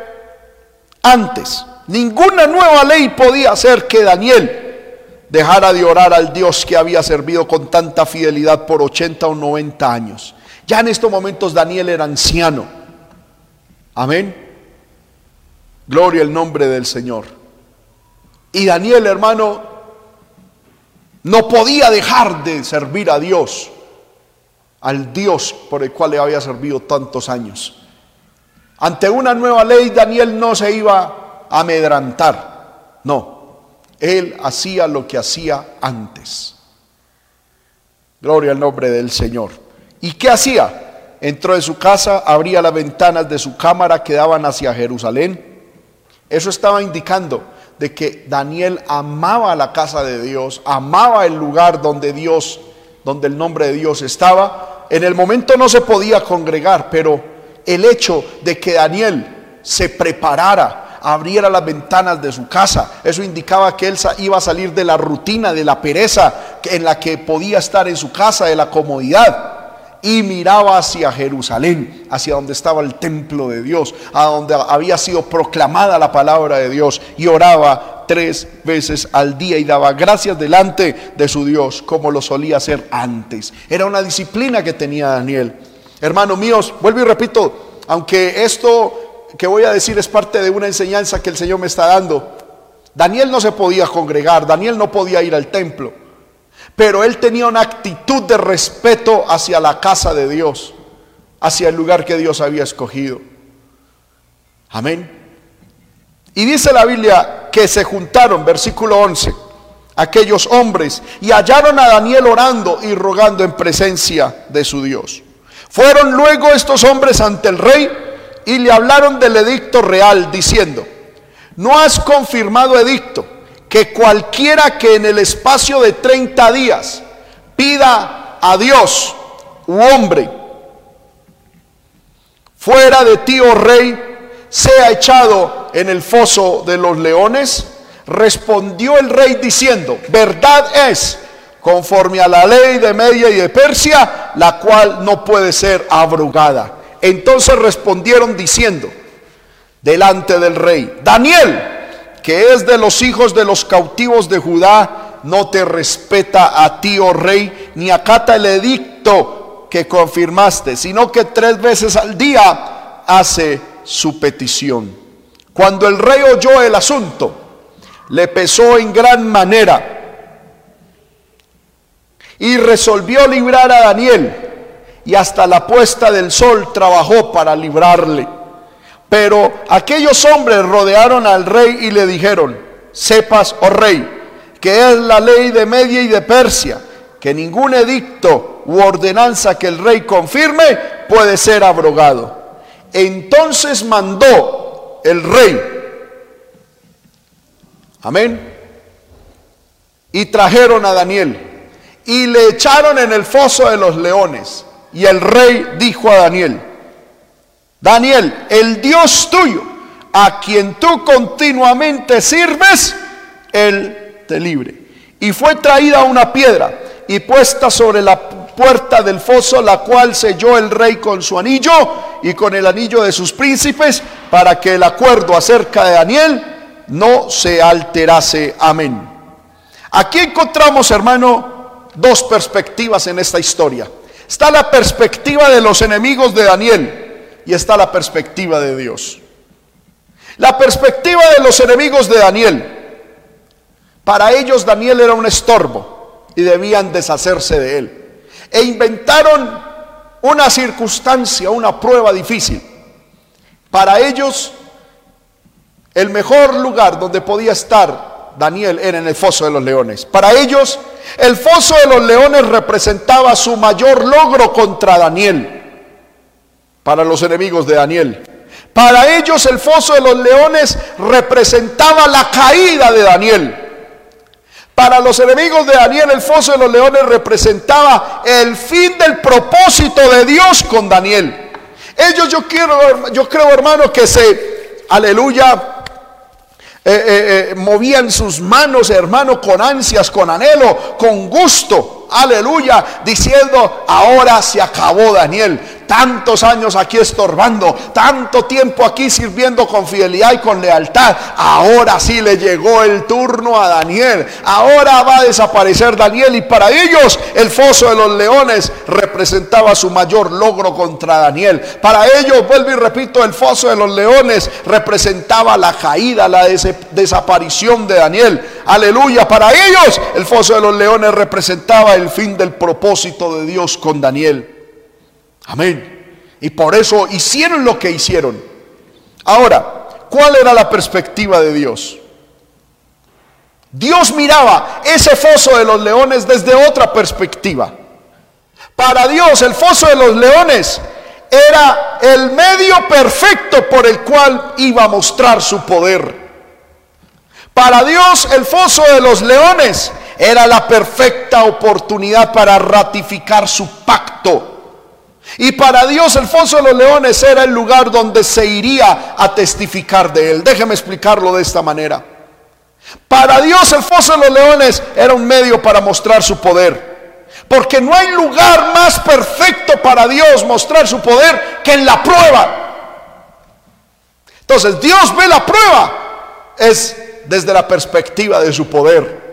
antes. Ninguna nueva ley podía hacer que Daniel dejara de orar al Dios que había servido con tanta fidelidad por 80 o 90 años. Ya en estos momentos Daniel era anciano. Amén. Gloria al nombre del Señor. Y Daniel, hermano, no podía dejar de servir a Dios, al Dios por el cual le había servido tantos años. Ante una nueva ley, Daniel no se iba a amedrantar. No, él hacía lo que hacía antes. Gloria al nombre del Señor. ¿Y qué hacía? Entró de su casa, abría las ventanas de su cámara que daban hacia Jerusalén. Eso estaba indicando de que Daniel amaba la casa de Dios, amaba el lugar donde Dios, donde el nombre de Dios estaba. En el momento no se podía congregar, pero el hecho de que Daniel se preparara abriera las ventanas de su casa. Eso indicaba que él iba a salir de la rutina, de la pereza en la que podía estar en su casa, de la comodidad. Y miraba hacia Jerusalén, hacia donde estaba el templo de Dios, a donde había sido proclamada la palabra de Dios. Y oraba tres veces al día y daba gracias delante de su Dios, como lo solía hacer antes. Era una disciplina que tenía Daniel. Hermanos míos, vuelvo y repito, aunque esto que voy a decir es parte de una enseñanza que el Señor me está dando. Daniel no se podía congregar, Daniel no podía ir al templo, pero él tenía una actitud de respeto hacia la casa de Dios, hacia el lugar que Dios había escogido. Amén. Y dice la Biblia que se juntaron, versículo 11, aquellos hombres y hallaron a Daniel orando y rogando en presencia de su Dios. Fueron luego estos hombres ante el rey y le hablaron del edicto real diciendo, no has confirmado edicto que cualquiera que en el espacio de 30 días pida a Dios u hombre fuera de ti, oh rey, sea echado en el foso de los leones? Respondió el rey diciendo, verdad es, conforme a la ley de Media y de Persia, la cual no puede ser abrogada. Entonces respondieron diciendo, delante del rey, Daniel, que es de los hijos de los cautivos de Judá, no te respeta a ti, oh rey, ni acata el edicto que confirmaste, sino que tres veces al día hace su petición. Cuando el rey oyó el asunto, le pesó en gran manera y resolvió librar a Daniel y hasta la puesta del sol trabajó para librarle. Pero aquellos hombres rodearon al rey y le dijeron, sepas, oh rey, que es la ley de Media y de Persia, que ningún edicto u ordenanza que el rey confirme puede ser abrogado. Entonces mandó el rey, amén, y trajeron a Daniel y le echaron en el foso de los leones. Y el rey dijo a Daniel, Daniel, el Dios tuyo, a quien tú continuamente sirves, él te libre. Y fue traída una piedra y puesta sobre la puerta del foso, la cual selló el rey con su anillo y con el anillo de sus príncipes, para que el acuerdo acerca de Daniel no se alterase. Amén. Aquí encontramos, hermano, dos perspectivas en esta historia. Está la perspectiva de los enemigos de Daniel y está la perspectiva de Dios. La perspectiva de los enemigos de Daniel. Para ellos Daniel era un estorbo y debían deshacerse de él. E inventaron una circunstancia, una prueba difícil. Para ellos el mejor lugar donde podía estar Daniel era en el foso de los leones. Para ellos, el foso de los leones representaba su mayor logro contra Daniel. Para los enemigos de Daniel. Para ellos el foso de los leones representaba la caída de Daniel. Para los enemigos de Daniel el foso de los leones representaba el fin del propósito de Dios con Daniel. Ellos yo quiero, yo creo hermano que se, aleluya, eh, eh, movían sus manos, hermano, con ansias, con anhelo, con gusto. Aleluya, diciendo, ahora se acabó Daniel tantos años aquí estorbando, tanto tiempo aquí sirviendo con fidelidad y con lealtad. Ahora sí le llegó el turno a Daniel. Ahora va a desaparecer Daniel y para ellos el foso de los leones representaba su mayor logro contra Daniel. Para ellos, vuelvo y repito, el foso de los leones representaba la caída, la desaparición de Daniel. Aleluya, para ellos el foso de los leones representaba el fin del propósito de Dios con Daniel. Amén. Y por eso hicieron lo que hicieron. Ahora, ¿cuál era la perspectiva de Dios? Dios miraba ese foso de los leones desde otra perspectiva. Para Dios el foso de los leones era el medio perfecto por el cual iba a mostrar su poder. Para Dios el foso de los leones era la perfecta oportunidad para ratificar su pacto y para Dios el foso de los leones era el lugar donde se iría a testificar de él. Déjeme explicarlo de esta manera. Para Dios el foso de los leones era un medio para mostrar su poder. Porque no hay lugar más perfecto para Dios mostrar su poder que en la prueba. Entonces Dios ve la prueba. Es desde la perspectiva de su poder.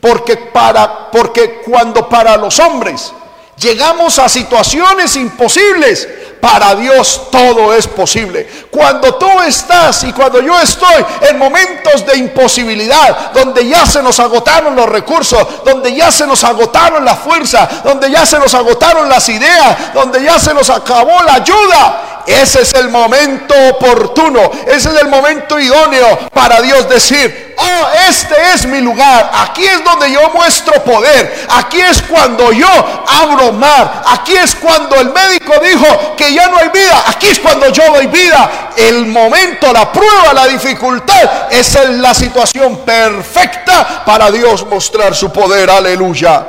Porque para porque cuando para los hombres Llegamos a situaciones imposibles. Para Dios todo es posible. Cuando tú estás y cuando yo estoy en momentos de imposibilidad, donde ya se nos agotaron los recursos, donde ya se nos agotaron la fuerza, donde ya se nos agotaron las ideas, donde ya se nos acabó la ayuda, ese es el momento oportuno, ese es el momento idóneo para Dios decir, oh, este es mi lugar, aquí es donde yo muestro poder, aquí es cuando yo abro mar, aquí es cuando el médico dijo que ya no hay vida, aquí es cuando yo doy vida. El momento, la prueba, la dificultad, esa es la situación perfecta para Dios mostrar su poder, aleluya.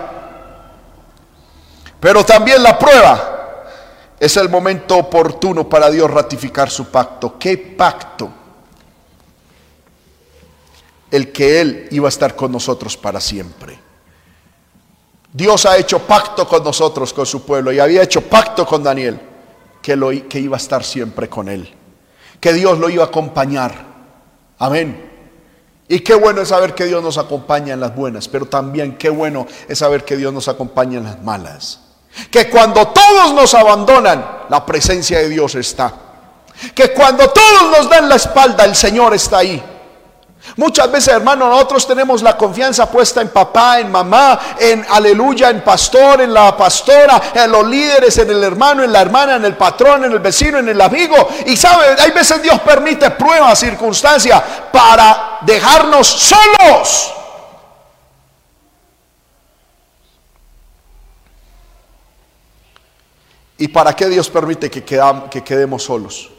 Pero también la prueba es el momento oportuno para Dios ratificar su pacto. ¿Qué pacto? El que Él iba a estar con nosotros para siempre. Dios ha hecho pacto con nosotros, con su pueblo, y había hecho pacto con Daniel, que, lo, que iba a estar siempre con Él, que Dios lo iba a acompañar. Amén. Y qué bueno es saber que Dios nos acompaña en las buenas, pero también qué bueno es saber que Dios nos acompaña en las malas. Que cuando todos nos abandonan, la presencia de Dios está. Que cuando todos nos dan la espalda, el Señor está ahí. Muchas veces, hermano, nosotros tenemos la confianza puesta en papá, en mamá, en aleluya, en pastor, en la pastora, en los líderes, en el hermano, en la hermana, en el patrón, en el vecino, en el amigo. Y sabe, hay veces Dios permite pruebas, circunstancias para dejarnos solos. ¿Y para qué Dios permite que, que quedemos solos?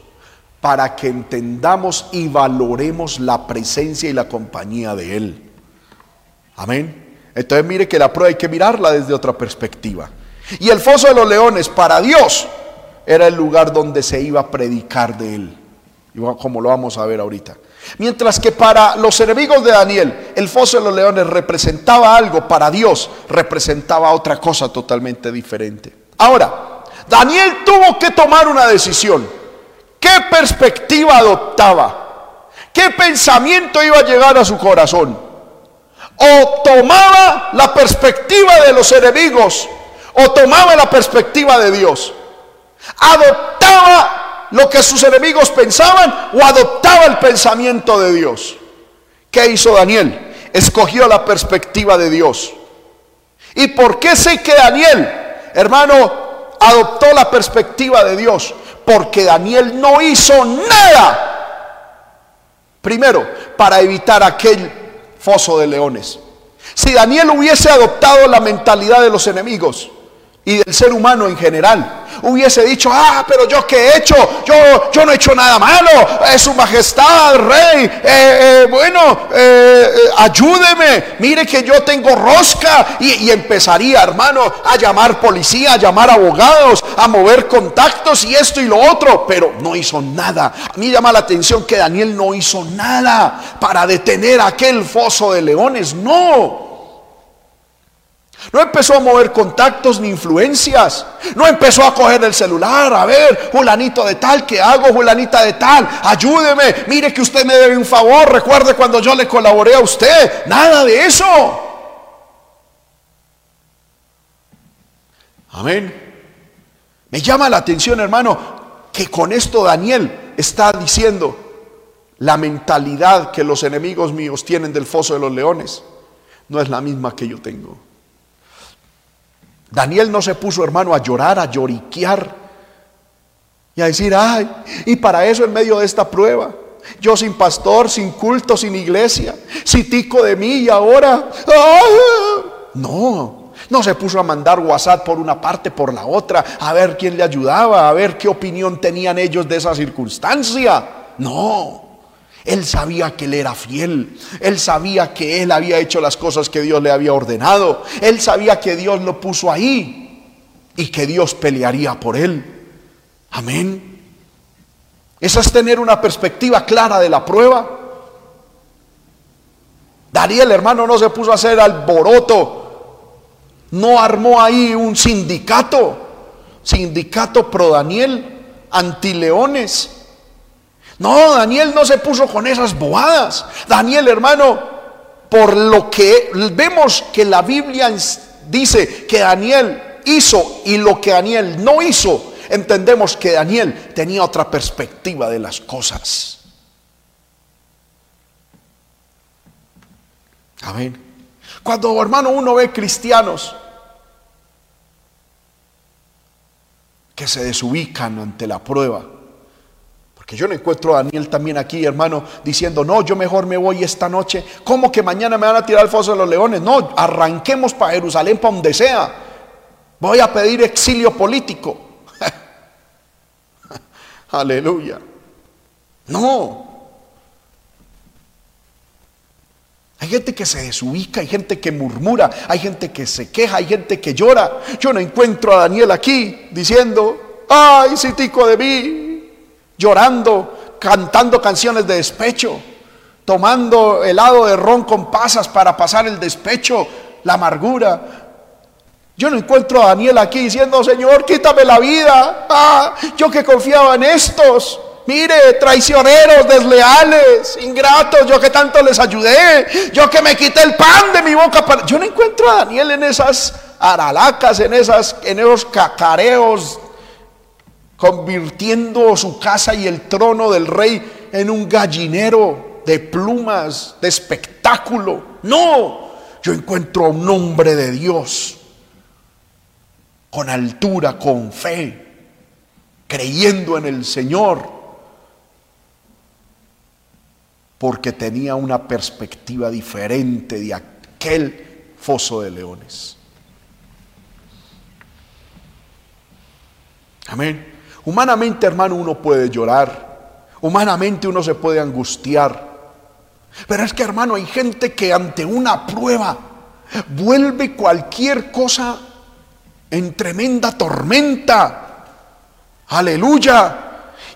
Para que entendamos y valoremos la presencia y la compañía de Él. Amén. Entonces mire que la prueba hay que mirarla desde otra perspectiva. Y el foso de los leones para Dios era el lugar donde se iba a predicar de Él, como lo vamos a ver ahorita. Mientras que para los enemigos de Daniel, el foso de los leones representaba algo, para Dios representaba otra cosa totalmente diferente. Ahora, Daniel tuvo que tomar una decisión. ¿Qué perspectiva adoptaba? ¿Qué pensamiento iba a llegar a su corazón? O tomaba la perspectiva de los enemigos o tomaba la perspectiva de Dios. Adoptaba lo que sus enemigos pensaban o adoptaba el pensamiento de Dios. ¿Qué hizo Daniel? Escogió la perspectiva de Dios. ¿Y por qué sé que Daniel, hermano, adoptó la perspectiva de Dios? Porque Daniel no hizo nada. Primero, para evitar aquel foso de leones. Si Daniel hubiese adoptado la mentalidad de los enemigos y del ser humano en general, hubiese dicho, ah, pero yo qué he hecho, yo, yo no he hecho nada malo, es su majestad, rey, eh, eh, bueno, eh, ayúdeme, mire que yo tengo rosca y, y empezaría, hermano, a llamar policía, a llamar abogados, a mover contactos y esto y lo otro, pero no hizo nada. A mí llama la atención que Daniel no hizo nada para detener aquel foso de leones, no. No empezó a mover contactos ni influencias. No empezó a coger el celular. A ver, Julanito de tal, ¿qué hago, Julanita de tal? Ayúdeme. Mire que usted me debe un favor. Recuerde cuando yo le colaboré a usted. Nada de eso. Amén. Me llama la atención, hermano, que con esto Daniel está diciendo la mentalidad que los enemigos míos tienen del foso de los leones. No es la misma que yo tengo. Daniel no se puso, hermano, a llorar, a lloriquear y a decir, ay, y para eso en medio de esta prueba, yo sin pastor, sin culto, sin iglesia, tico de mí y ahora, no, no se puso a mandar WhatsApp por una parte, por la otra, a ver quién le ayudaba, a ver qué opinión tenían ellos de esa circunstancia. No, él sabía que él era fiel. Él sabía que él había hecho las cosas que Dios le había ordenado. Él sabía que Dios lo puso ahí y que Dios pelearía por él. Amén. Eso es tener una perspectiva clara de la prueba. Daniel, hermano, no se puso a hacer alboroto. No armó ahí un sindicato. Sindicato pro Daniel, anti leones. No, Daniel no se puso con esas bobadas. Daniel, hermano, por lo que vemos que la Biblia dice que Daniel hizo y lo que Daniel no hizo, entendemos que Daniel tenía otra perspectiva de las cosas. Amén. Cuando, hermano, uno ve cristianos que se desubican ante la prueba, que yo no encuentro a Daniel también aquí, hermano, diciendo, no, yo mejor me voy esta noche. ¿Cómo que mañana me van a tirar al foso de los leones? No, arranquemos para Jerusalén, para donde sea. Voy a pedir exilio político. <laughs> Aleluya. No. Hay gente que se desubica, hay gente que murmura, hay gente que se queja, hay gente que llora. Yo no encuentro a Daniel aquí diciendo, ay, citico de mí, llorando, cantando canciones de despecho, tomando helado de ron con pasas para pasar el despecho, la amargura. Yo no encuentro a Daniel aquí diciendo, Señor, quítame la vida. Ah, yo que confiaba en estos. Mire, traicioneros, desleales, ingratos, yo que tanto les ayudé, yo que me quité el pan de mi boca. Yo no encuentro a Daniel en esas aralacas, en, esas, en esos cacareos, convirtiendo su casa y el trono del rey en un gallinero de plumas, de espectáculo. No, yo encuentro a un hombre de Dios con altura, con fe, creyendo en el Señor porque tenía una perspectiva diferente de aquel foso de leones. Amén. Humanamente, hermano, uno puede llorar. Humanamente uno se puede angustiar. Pero es que, hermano, hay gente que ante una prueba vuelve cualquier cosa en tremenda tormenta. Aleluya.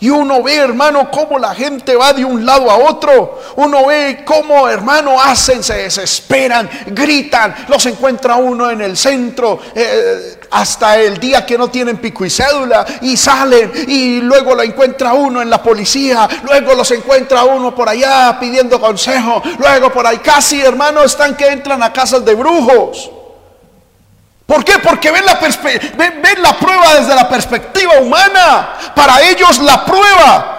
Y uno ve, hermano, cómo la gente va de un lado a otro. Uno ve cómo, hermano, hacen, se desesperan, gritan. Los encuentra uno en el centro eh, hasta el día que no tienen pico y cédula y salen. Y luego lo encuentra uno en la policía. Luego los encuentra uno por allá pidiendo consejo. Luego por ahí casi, hermano, están que entran a casas de brujos. ¿Por qué? Porque ven la, ven, la prueba desde la perspectiva humana. Para ellos la prueba.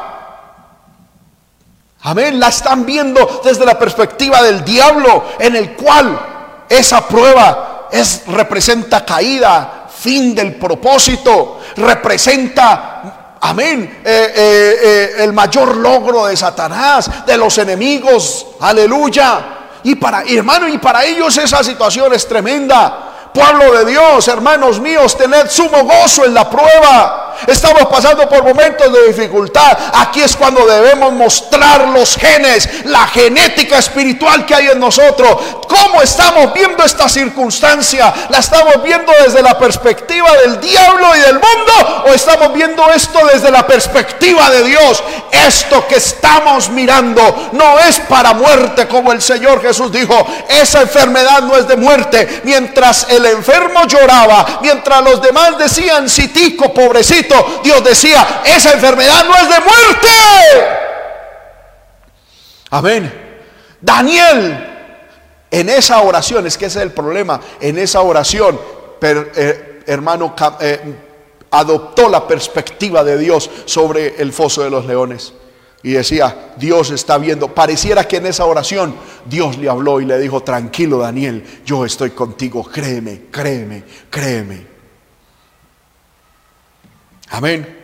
Amén. La están viendo desde la perspectiva del diablo, en el cual esa prueba es, representa caída, fin del propósito, representa, amén, eh, eh, eh, el mayor logro de Satanás, de los enemigos, aleluya. Y para, hermano, y para ellos esa situación es tremenda. Pueblo de Dios, hermanos míos, tened sumo gozo en la prueba. Estamos pasando por momentos de dificultad. Aquí es cuando debemos mostrar los genes, la genética espiritual que hay en nosotros. ¿Cómo estamos viendo esta circunstancia? ¿La estamos viendo desde la perspectiva del diablo y del mundo? ¿O estamos viendo esto desde la perspectiva de Dios? Esto que estamos mirando no es para muerte, como el Señor Jesús dijo. Esa enfermedad no es de muerte. Mientras el enfermo lloraba, mientras los demás decían, citico, pobrecito Dios decía, esa enfermedad no es de muerte. Amén. Daniel, en esa oración, es que ese es el problema, en esa oración, eh, hermano, eh, adoptó la perspectiva de Dios sobre el foso de los leones. Y decía, Dios está viendo. Pareciera que en esa oración Dios le habló y le dijo, tranquilo Daniel, yo estoy contigo, créeme, créeme, créeme. Amén.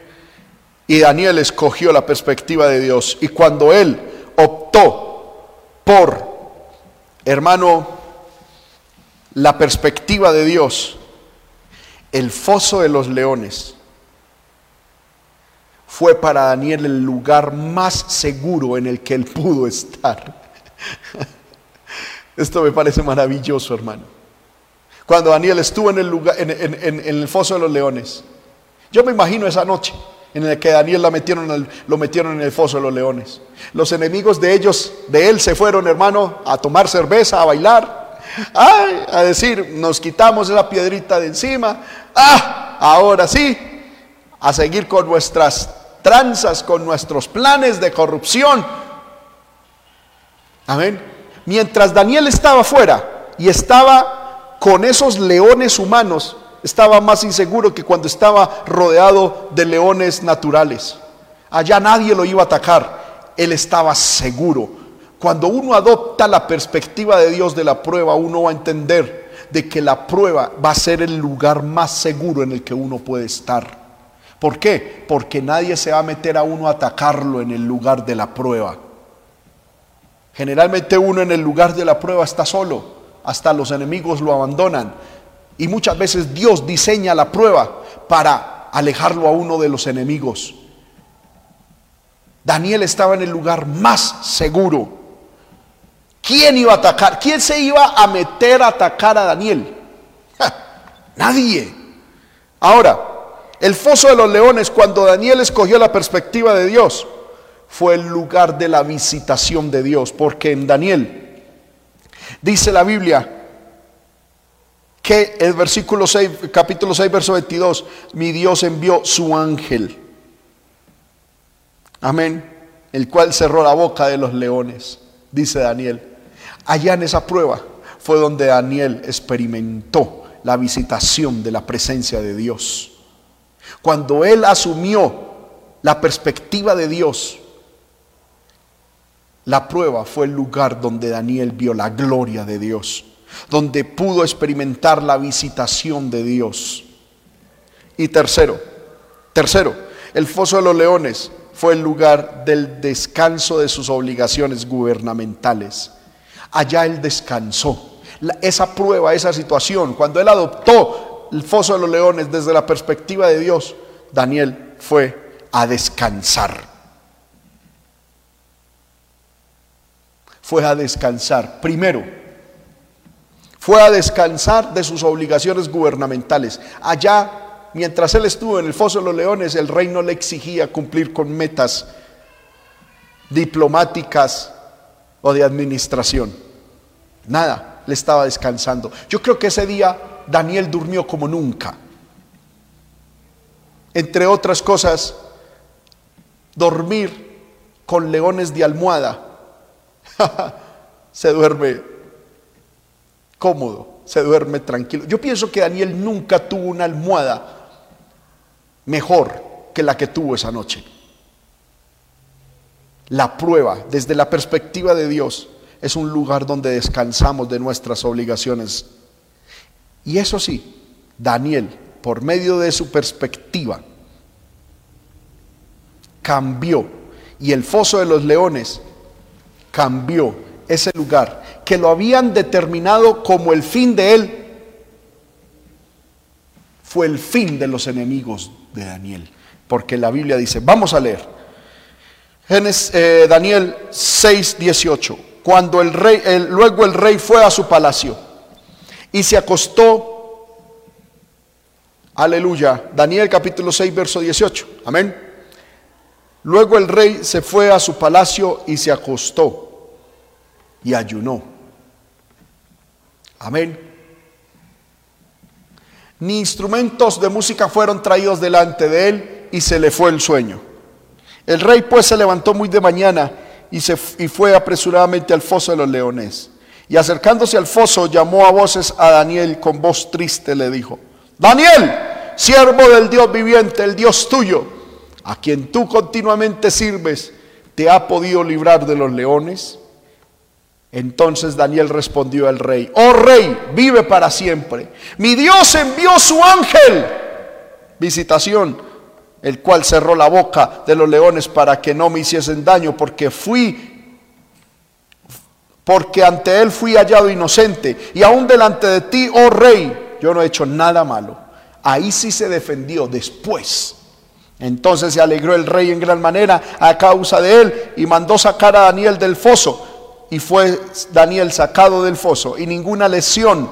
Y Daniel escogió la perspectiva de Dios. Y cuando él optó por, hermano, la perspectiva de Dios, el foso de los leones fue para Daniel el lugar más seguro en el que él pudo estar. <laughs> Esto me parece maravilloso, hermano. Cuando Daniel estuvo en el, lugar, en, en el foso de los leones, yo me imagino esa noche en la que Daniel la metieron lo metieron en el foso de los leones. Los enemigos de ellos, de él, se fueron, hermano, a tomar cerveza, a bailar, a decir, nos quitamos esa piedrita de encima. Ah, ahora sí, a seguir con nuestras tranzas, con nuestros planes de corrupción. Amén. Mientras Daniel estaba fuera y estaba con esos leones humanos, estaba más inseguro que cuando estaba rodeado de leones naturales. Allá nadie lo iba a atacar. Él estaba seguro. Cuando uno adopta la perspectiva de Dios de la prueba, uno va a entender de que la prueba va a ser el lugar más seguro en el que uno puede estar. ¿Por qué? Porque nadie se va a meter a uno a atacarlo en el lugar de la prueba. Generalmente uno en el lugar de la prueba está solo, hasta los enemigos lo abandonan. Y muchas veces Dios diseña la prueba para alejarlo a uno de los enemigos. Daniel estaba en el lugar más seguro. ¿Quién iba a atacar? ¿Quién se iba a meter a atacar a Daniel? nadie. Ahora, el foso de los leones, cuando Daniel escogió la perspectiva de Dios, fue el lugar de la visitación de Dios, porque en Daniel dice la Biblia que el versículo 6, capítulo 6, verso 22, mi Dios envió su ángel Amén. El cual cerró la boca de los leones, dice Daniel. Allá en esa prueba fue donde Daniel experimentó la visitación de la presencia de Dios. Cuando él asumió la perspectiva de Dios, la prueba fue el lugar donde Daniel vio la gloria de Dios, donde pudo experimentar la visitación de Dios. Y tercero, tercero, el foso de los leones fue el lugar del descanso de sus obligaciones gubernamentales. Allá él descansó. esa prueba, esa situación, cuando él adoptó el foso de los leones desde la perspectiva de Dios, Daniel fue a descansar. Fue a descansar. Primero, fue a descansar de sus obligaciones gubernamentales. Allá Mientras él estuvo en el foso de los leones, el rey no le exigía cumplir con metas diplomáticas o de administración. Nada, le estaba descansando. Yo creo que ese día Daniel durmió como nunca. Entre otras cosas, dormir con leones de almohada. <laughs> se duerme cómodo, se duerme tranquilo. Yo pienso que Daniel nunca tuvo una almohada mejor que la que tuvo esa noche. La prueba, desde la perspectiva de Dios, es un lugar donde descansamos de nuestras obligaciones. Y eso sí, Daniel, por medio de su perspectiva, cambió. Y el foso de los leones cambió ese lugar que lo habían determinado como el fin de él. Fue el fin de los enemigos de Daniel. Porque la Biblia dice, vamos a leer. Eh, Daniel 6, 18. Cuando el rey, luego el rey fue a su palacio y se acostó, aleluya, Daniel capítulo 6, verso 18, amén. Luego el rey se fue a su palacio y se acostó y ayunó. Amén ni instrumentos de música fueron traídos delante de él y se le fue el sueño. El rey pues se levantó muy de mañana y, se, y fue apresuradamente al foso de los leones. Y acercándose al foso llamó a voces a Daniel con voz triste, le dijo, Daniel, siervo del Dios viviente, el Dios tuyo, a quien tú continuamente sirves, ¿te ha podido librar de los leones? Entonces Daniel respondió al rey, oh rey, vive para siempre. Mi Dios envió su ángel, visitación, el cual cerró la boca de los leones para que no me hiciesen daño, porque fui, porque ante él fui hallado inocente, y aún delante de ti, oh rey, yo no he hecho nada malo. Ahí sí se defendió después. Entonces se alegró el rey en gran manera a causa de él y mandó sacar a Daniel del foso y fue Daniel sacado del foso y ninguna lesión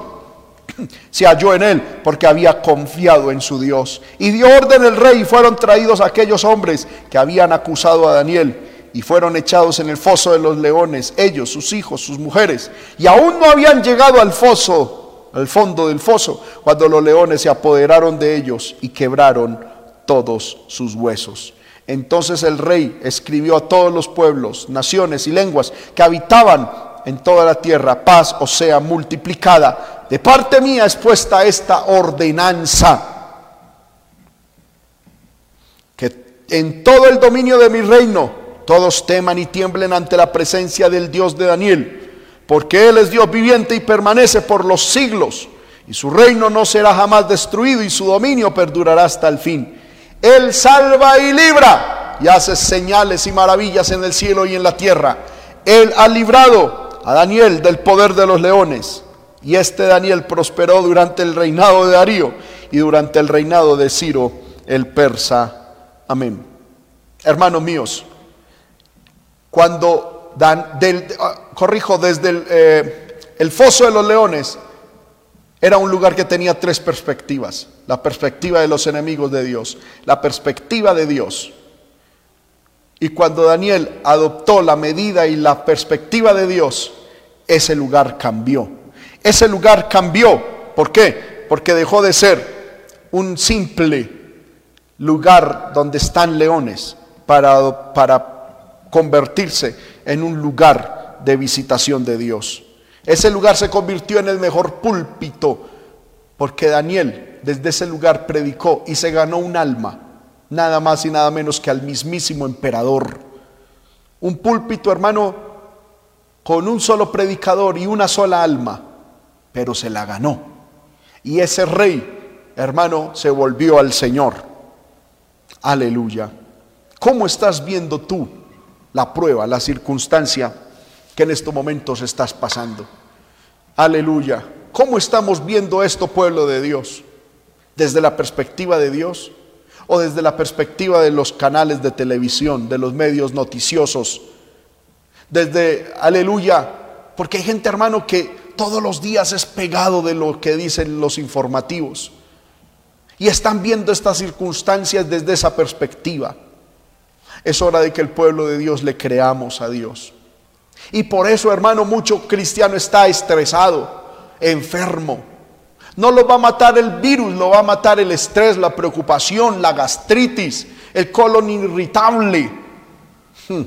<clears throat> se halló en él porque había confiado en su Dios. Y dio orden el rey y fueron traídos aquellos hombres que habían acusado a Daniel y fueron echados en el foso de los leones, ellos, sus hijos, sus mujeres. Y aún no habían llegado al foso, al fondo del foso, cuando los leones se apoderaron de ellos y quebraron todos sus huesos. Entonces el rey escribió a todos los pueblos, naciones y lenguas que habitaban en toda la tierra, paz o sea multiplicada. De parte mía es puesta esta ordenanza, que en todo el dominio de mi reino todos teman y tiemblen ante la presencia del Dios de Daniel, porque Él es Dios viviente y permanece por los siglos, y su reino no será jamás destruido y su dominio perdurará hasta el fin. Él salva y libra y hace señales y maravillas en el cielo y en la tierra. Él ha librado a Daniel del poder de los leones. Y este Daniel prosperó durante el reinado de Darío y durante el reinado de Ciro el persa. Amén. Hermanos míos, cuando Dan, del, ah, corrijo, desde eh, el foso de los leones era un lugar que tenía tres perspectivas. La perspectiva de los enemigos de Dios, la perspectiva de Dios. Y cuando Daniel adoptó la medida y la perspectiva de Dios, ese lugar cambió. Ese lugar cambió. ¿Por qué? Porque dejó de ser un simple lugar donde están leones para, para convertirse en un lugar de visitación de Dios. Ese lugar se convirtió en el mejor púlpito porque Daniel desde ese lugar predicó y se ganó un alma, nada más y nada menos que al mismísimo emperador. Un púlpito, hermano, con un solo predicador y una sola alma, pero se la ganó. Y ese rey, hermano, se volvió al Señor. Aleluya. ¿Cómo estás viendo tú la prueba, la circunstancia que en estos momentos estás pasando? Aleluya. ¿Cómo estamos viendo esto, pueblo de Dios? ¿Desde la perspectiva de Dios o desde la perspectiva de los canales de televisión, de los medios noticiosos? Desde, aleluya, porque hay gente, hermano, que todos los días es pegado de lo que dicen los informativos. Y están viendo estas circunstancias desde esa perspectiva. Es hora de que el pueblo de Dios le creamos a Dios. Y por eso, hermano, mucho cristiano está estresado enfermo. No lo va a matar el virus, lo va a matar el estrés, la preocupación, la gastritis, el colon irritable. Hmm.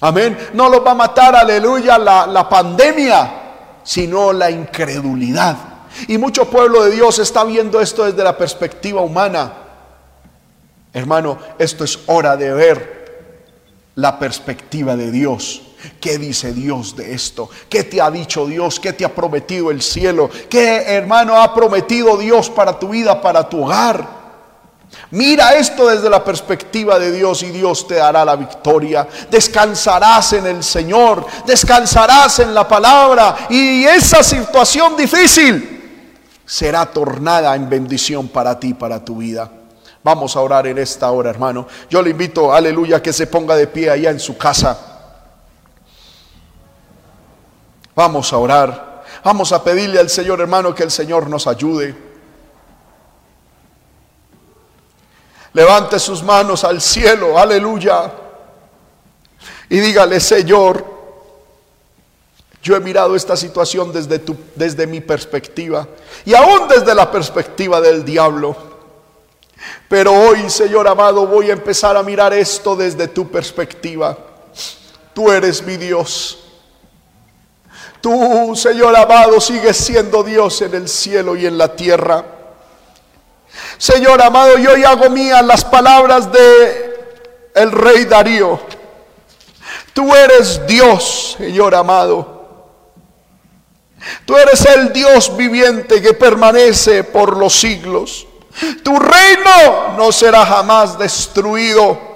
Amén. No lo va a matar, aleluya, la, la pandemia, sino la incredulidad. Y mucho pueblo de Dios está viendo esto desde la perspectiva humana. Hermano, esto es hora de ver la perspectiva de Dios. ¿Qué dice Dios de esto? ¿Qué te ha dicho Dios? ¿Qué te ha prometido el cielo? ¿Qué hermano ha prometido Dios para tu vida, para tu hogar? Mira esto desde la perspectiva de Dios y Dios te dará la victoria. Descansarás en el Señor, descansarás en la palabra y esa situación difícil será tornada en bendición para ti, para tu vida. Vamos a orar en esta hora, hermano. Yo le invito, aleluya, que se ponga de pie allá en su casa. Vamos a orar. Vamos a pedirle al Señor, hermano, que el Señor nos ayude. Levante sus manos al cielo, aleluya. Y dígale, Señor, yo he mirado esta situación desde, tu, desde mi perspectiva y aún desde la perspectiva del diablo. Pero hoy, Señor amado, voy a empezar a mirar esto desde tu perspectiva. Tú eres mi Dios. Tú, Señor amado, sigues siendo Dios en el cielo y en la tierra. Señor amado, yo hoy hago mías las palabras de el rey Darío. Tú eres Dios, Señor amado. Tú eres el Dios viviente que permanece por los siglos. Tu reino no será jamás destruido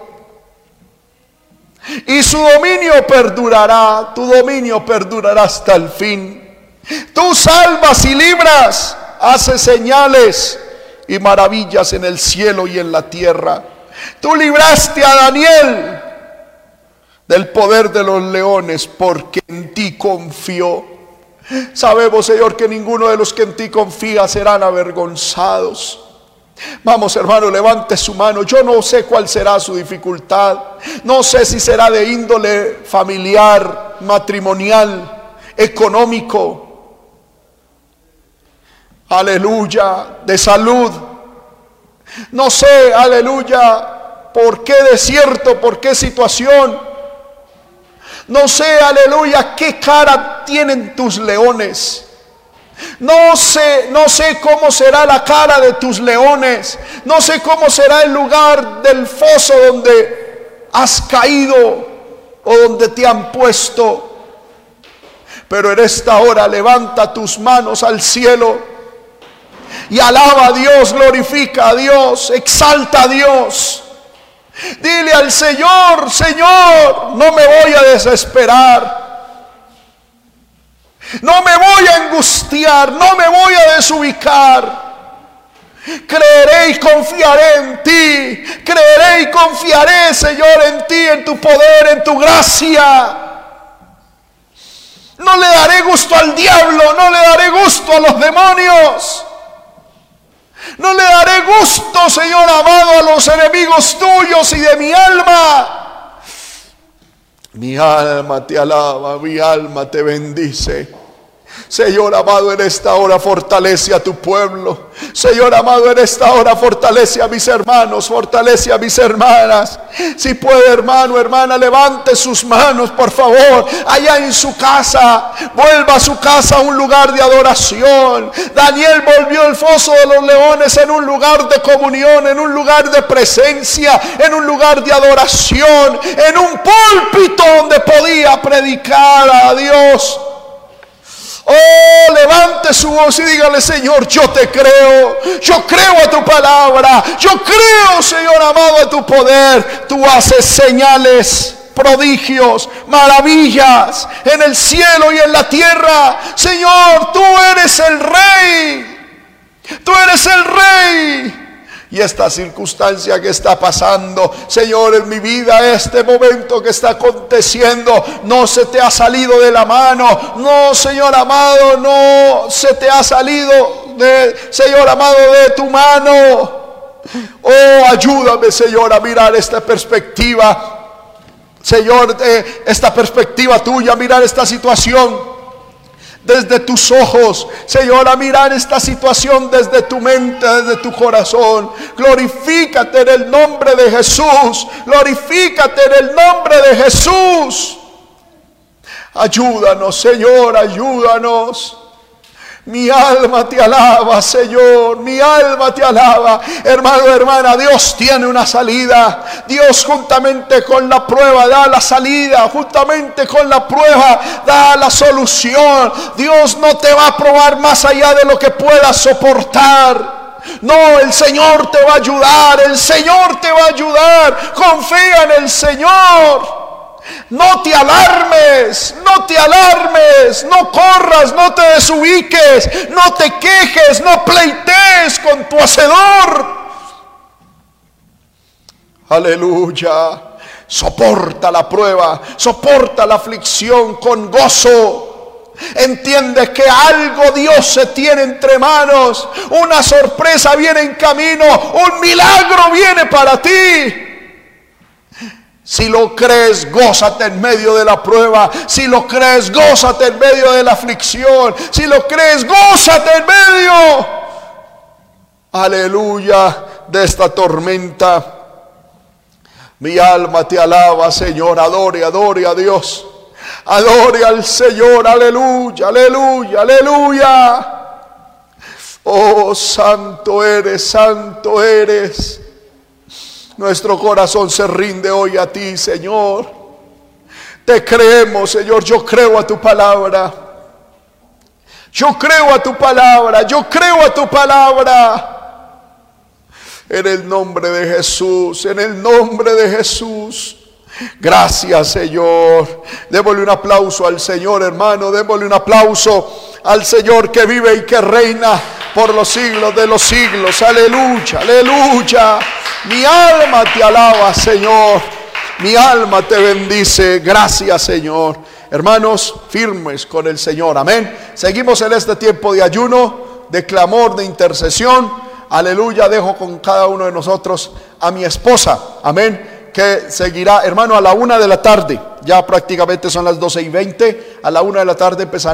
y su dominio perdurará, tu dominio perdurará hasta el fin. Tú salvas y libras, haces señales y maravillas en el cielo y en la tierra. Tú libraste a Daniel del poder de los leones porque en ti confió. Sabemos, Señor, que ninguno de los que en ti confía serán avergonzados. Vamos hermano, levante su mano. Yo no sé cuál será su dificultad. No sé si será de índole familiar, matrimonial, económico. Aleluya, de salud. No sé, aleluya, por qué desierto, por qué situación. No sé, aleluya, qué cara tienen tus leones. No sé, no sé cómo será la cara de tus leones. No sé cómo será el lugar del foso donde has caído o donde te han puesto. Pero en esta hora levanta tus manos al cielo y alaba a Dios, glorifica a Dios, exalta a Dios. Dile al Señor, Señor, no me voy a desesperar. No me voy a angustiar, no me voy a desubicar. Creeré y confiaré en ti. Creeré y confiaré, Señor, en ti, en tu poder, en tu gracia. No le daré gusto al diablo, no le daré gusto a los demonios. No le daré gusto, Señor amado, a los enemigos tuyos y de mi alma. Mi alma te alaba, mi alma te bendice. Señor amado, en esta hora fortalece a tu pueblo. Señor amado, en esta hora fortalece a mis hermanos, fortalece a mis hermanas. Si puede, hermano, hermana, levante sus manos, por favor, allá en su casa. Vuelva a su casa a un lugar de adoración. Daniel volvió el foso de los leones en un lugar de comunión, en un lugar de presencia, en un lugar de adoración, en un púlpito donde podía predicar a Dios. Oh, levante su voz y dígale, Señor, yo te creo. Yo creo a tu palabra. Yo creo, Señor amado, a tu poder. Tú haces señales prodigios, maravillas en el cielo y en la tierra. Señor, tú eres el rey. Tú eres el rey y esta circunstancia que está pasando, Señor, en mi vida, este momento que está aconteciendo, no se te ha salido de la mano, no, Señor amado, no se te ha salido de, Señor amado, de tu mano. Oh, ayúdame, Señor, a mirar esta perspectiva. Señor, eh, esta perspectiva tuya, mirar esta situación desde tus ojos, Señor, a mirar esta situación desde tu mente, desde tu corazón. Glorifícate en el nombre de Jesús. Glorifícate en el nombre de Jesús. Ayúdanos, Señor, ayúdanos. Mi alma te alaba, Señor. Mi alma te alaba. Hermano, hermana, Dios tiene una salida. Dios juntamente con la prueba da la salida. Juntamente con la prueba da la solución. Dios no te va a probar más allá de lo que puedas soportar. No, el Señor te va a ayudar. El Señor te va a ayudar. Confía en el Señor. No te alarmes, no te alarmes, no corras, no te desubiques, no te quejes, no pleites con tu hacedor. Aleluya. Soporta la prueba, soporta la aflicción con gozo. Entiende que algo Dios se tiene entre manos, una sorpresa viene en camino, un milagro viene para ti. Si lo crees, gózate en medio de la prueba. Si lo crees, gózate en medio de la aflicción. Si lo crees, gózate en medio. Aleluya de esta tormenta. Mi alma te alaba, Señor. Adore, adore a Dios. Adore al Señor. Aleluya, aleluya, aleluya. Oh, santo eres, santo eres. Nuestro corazón se rinde hoy a ti, Señor. Te creemos, Señor. Yo creo a tu palabra. Yo creo a tu palabra. Yo creo a tu palabra. En el nombre de Jesús. En el nombre de Jesús. Gracias, Señor. Démosle un aplauso al Señor, hermano. Démosle un aplauso al Señor que vive y que reina por los siglos de los siglos. Aleluya, aleluya. Mi alma te alaba, Señor. Mi alma te bendice. Gracias, Señor. Hermanos, firmes con el Señor. Amén. Seguimos en este tiempo de ayuno, de clamor, de intercesión. Aleluya. Dejo con cada uno de nosotros a mi esposa. Amén. Que seguirá, hermano, a la una de la tarde. Ya prácticamente son las doce y veinte. A la una de la tarde empezará.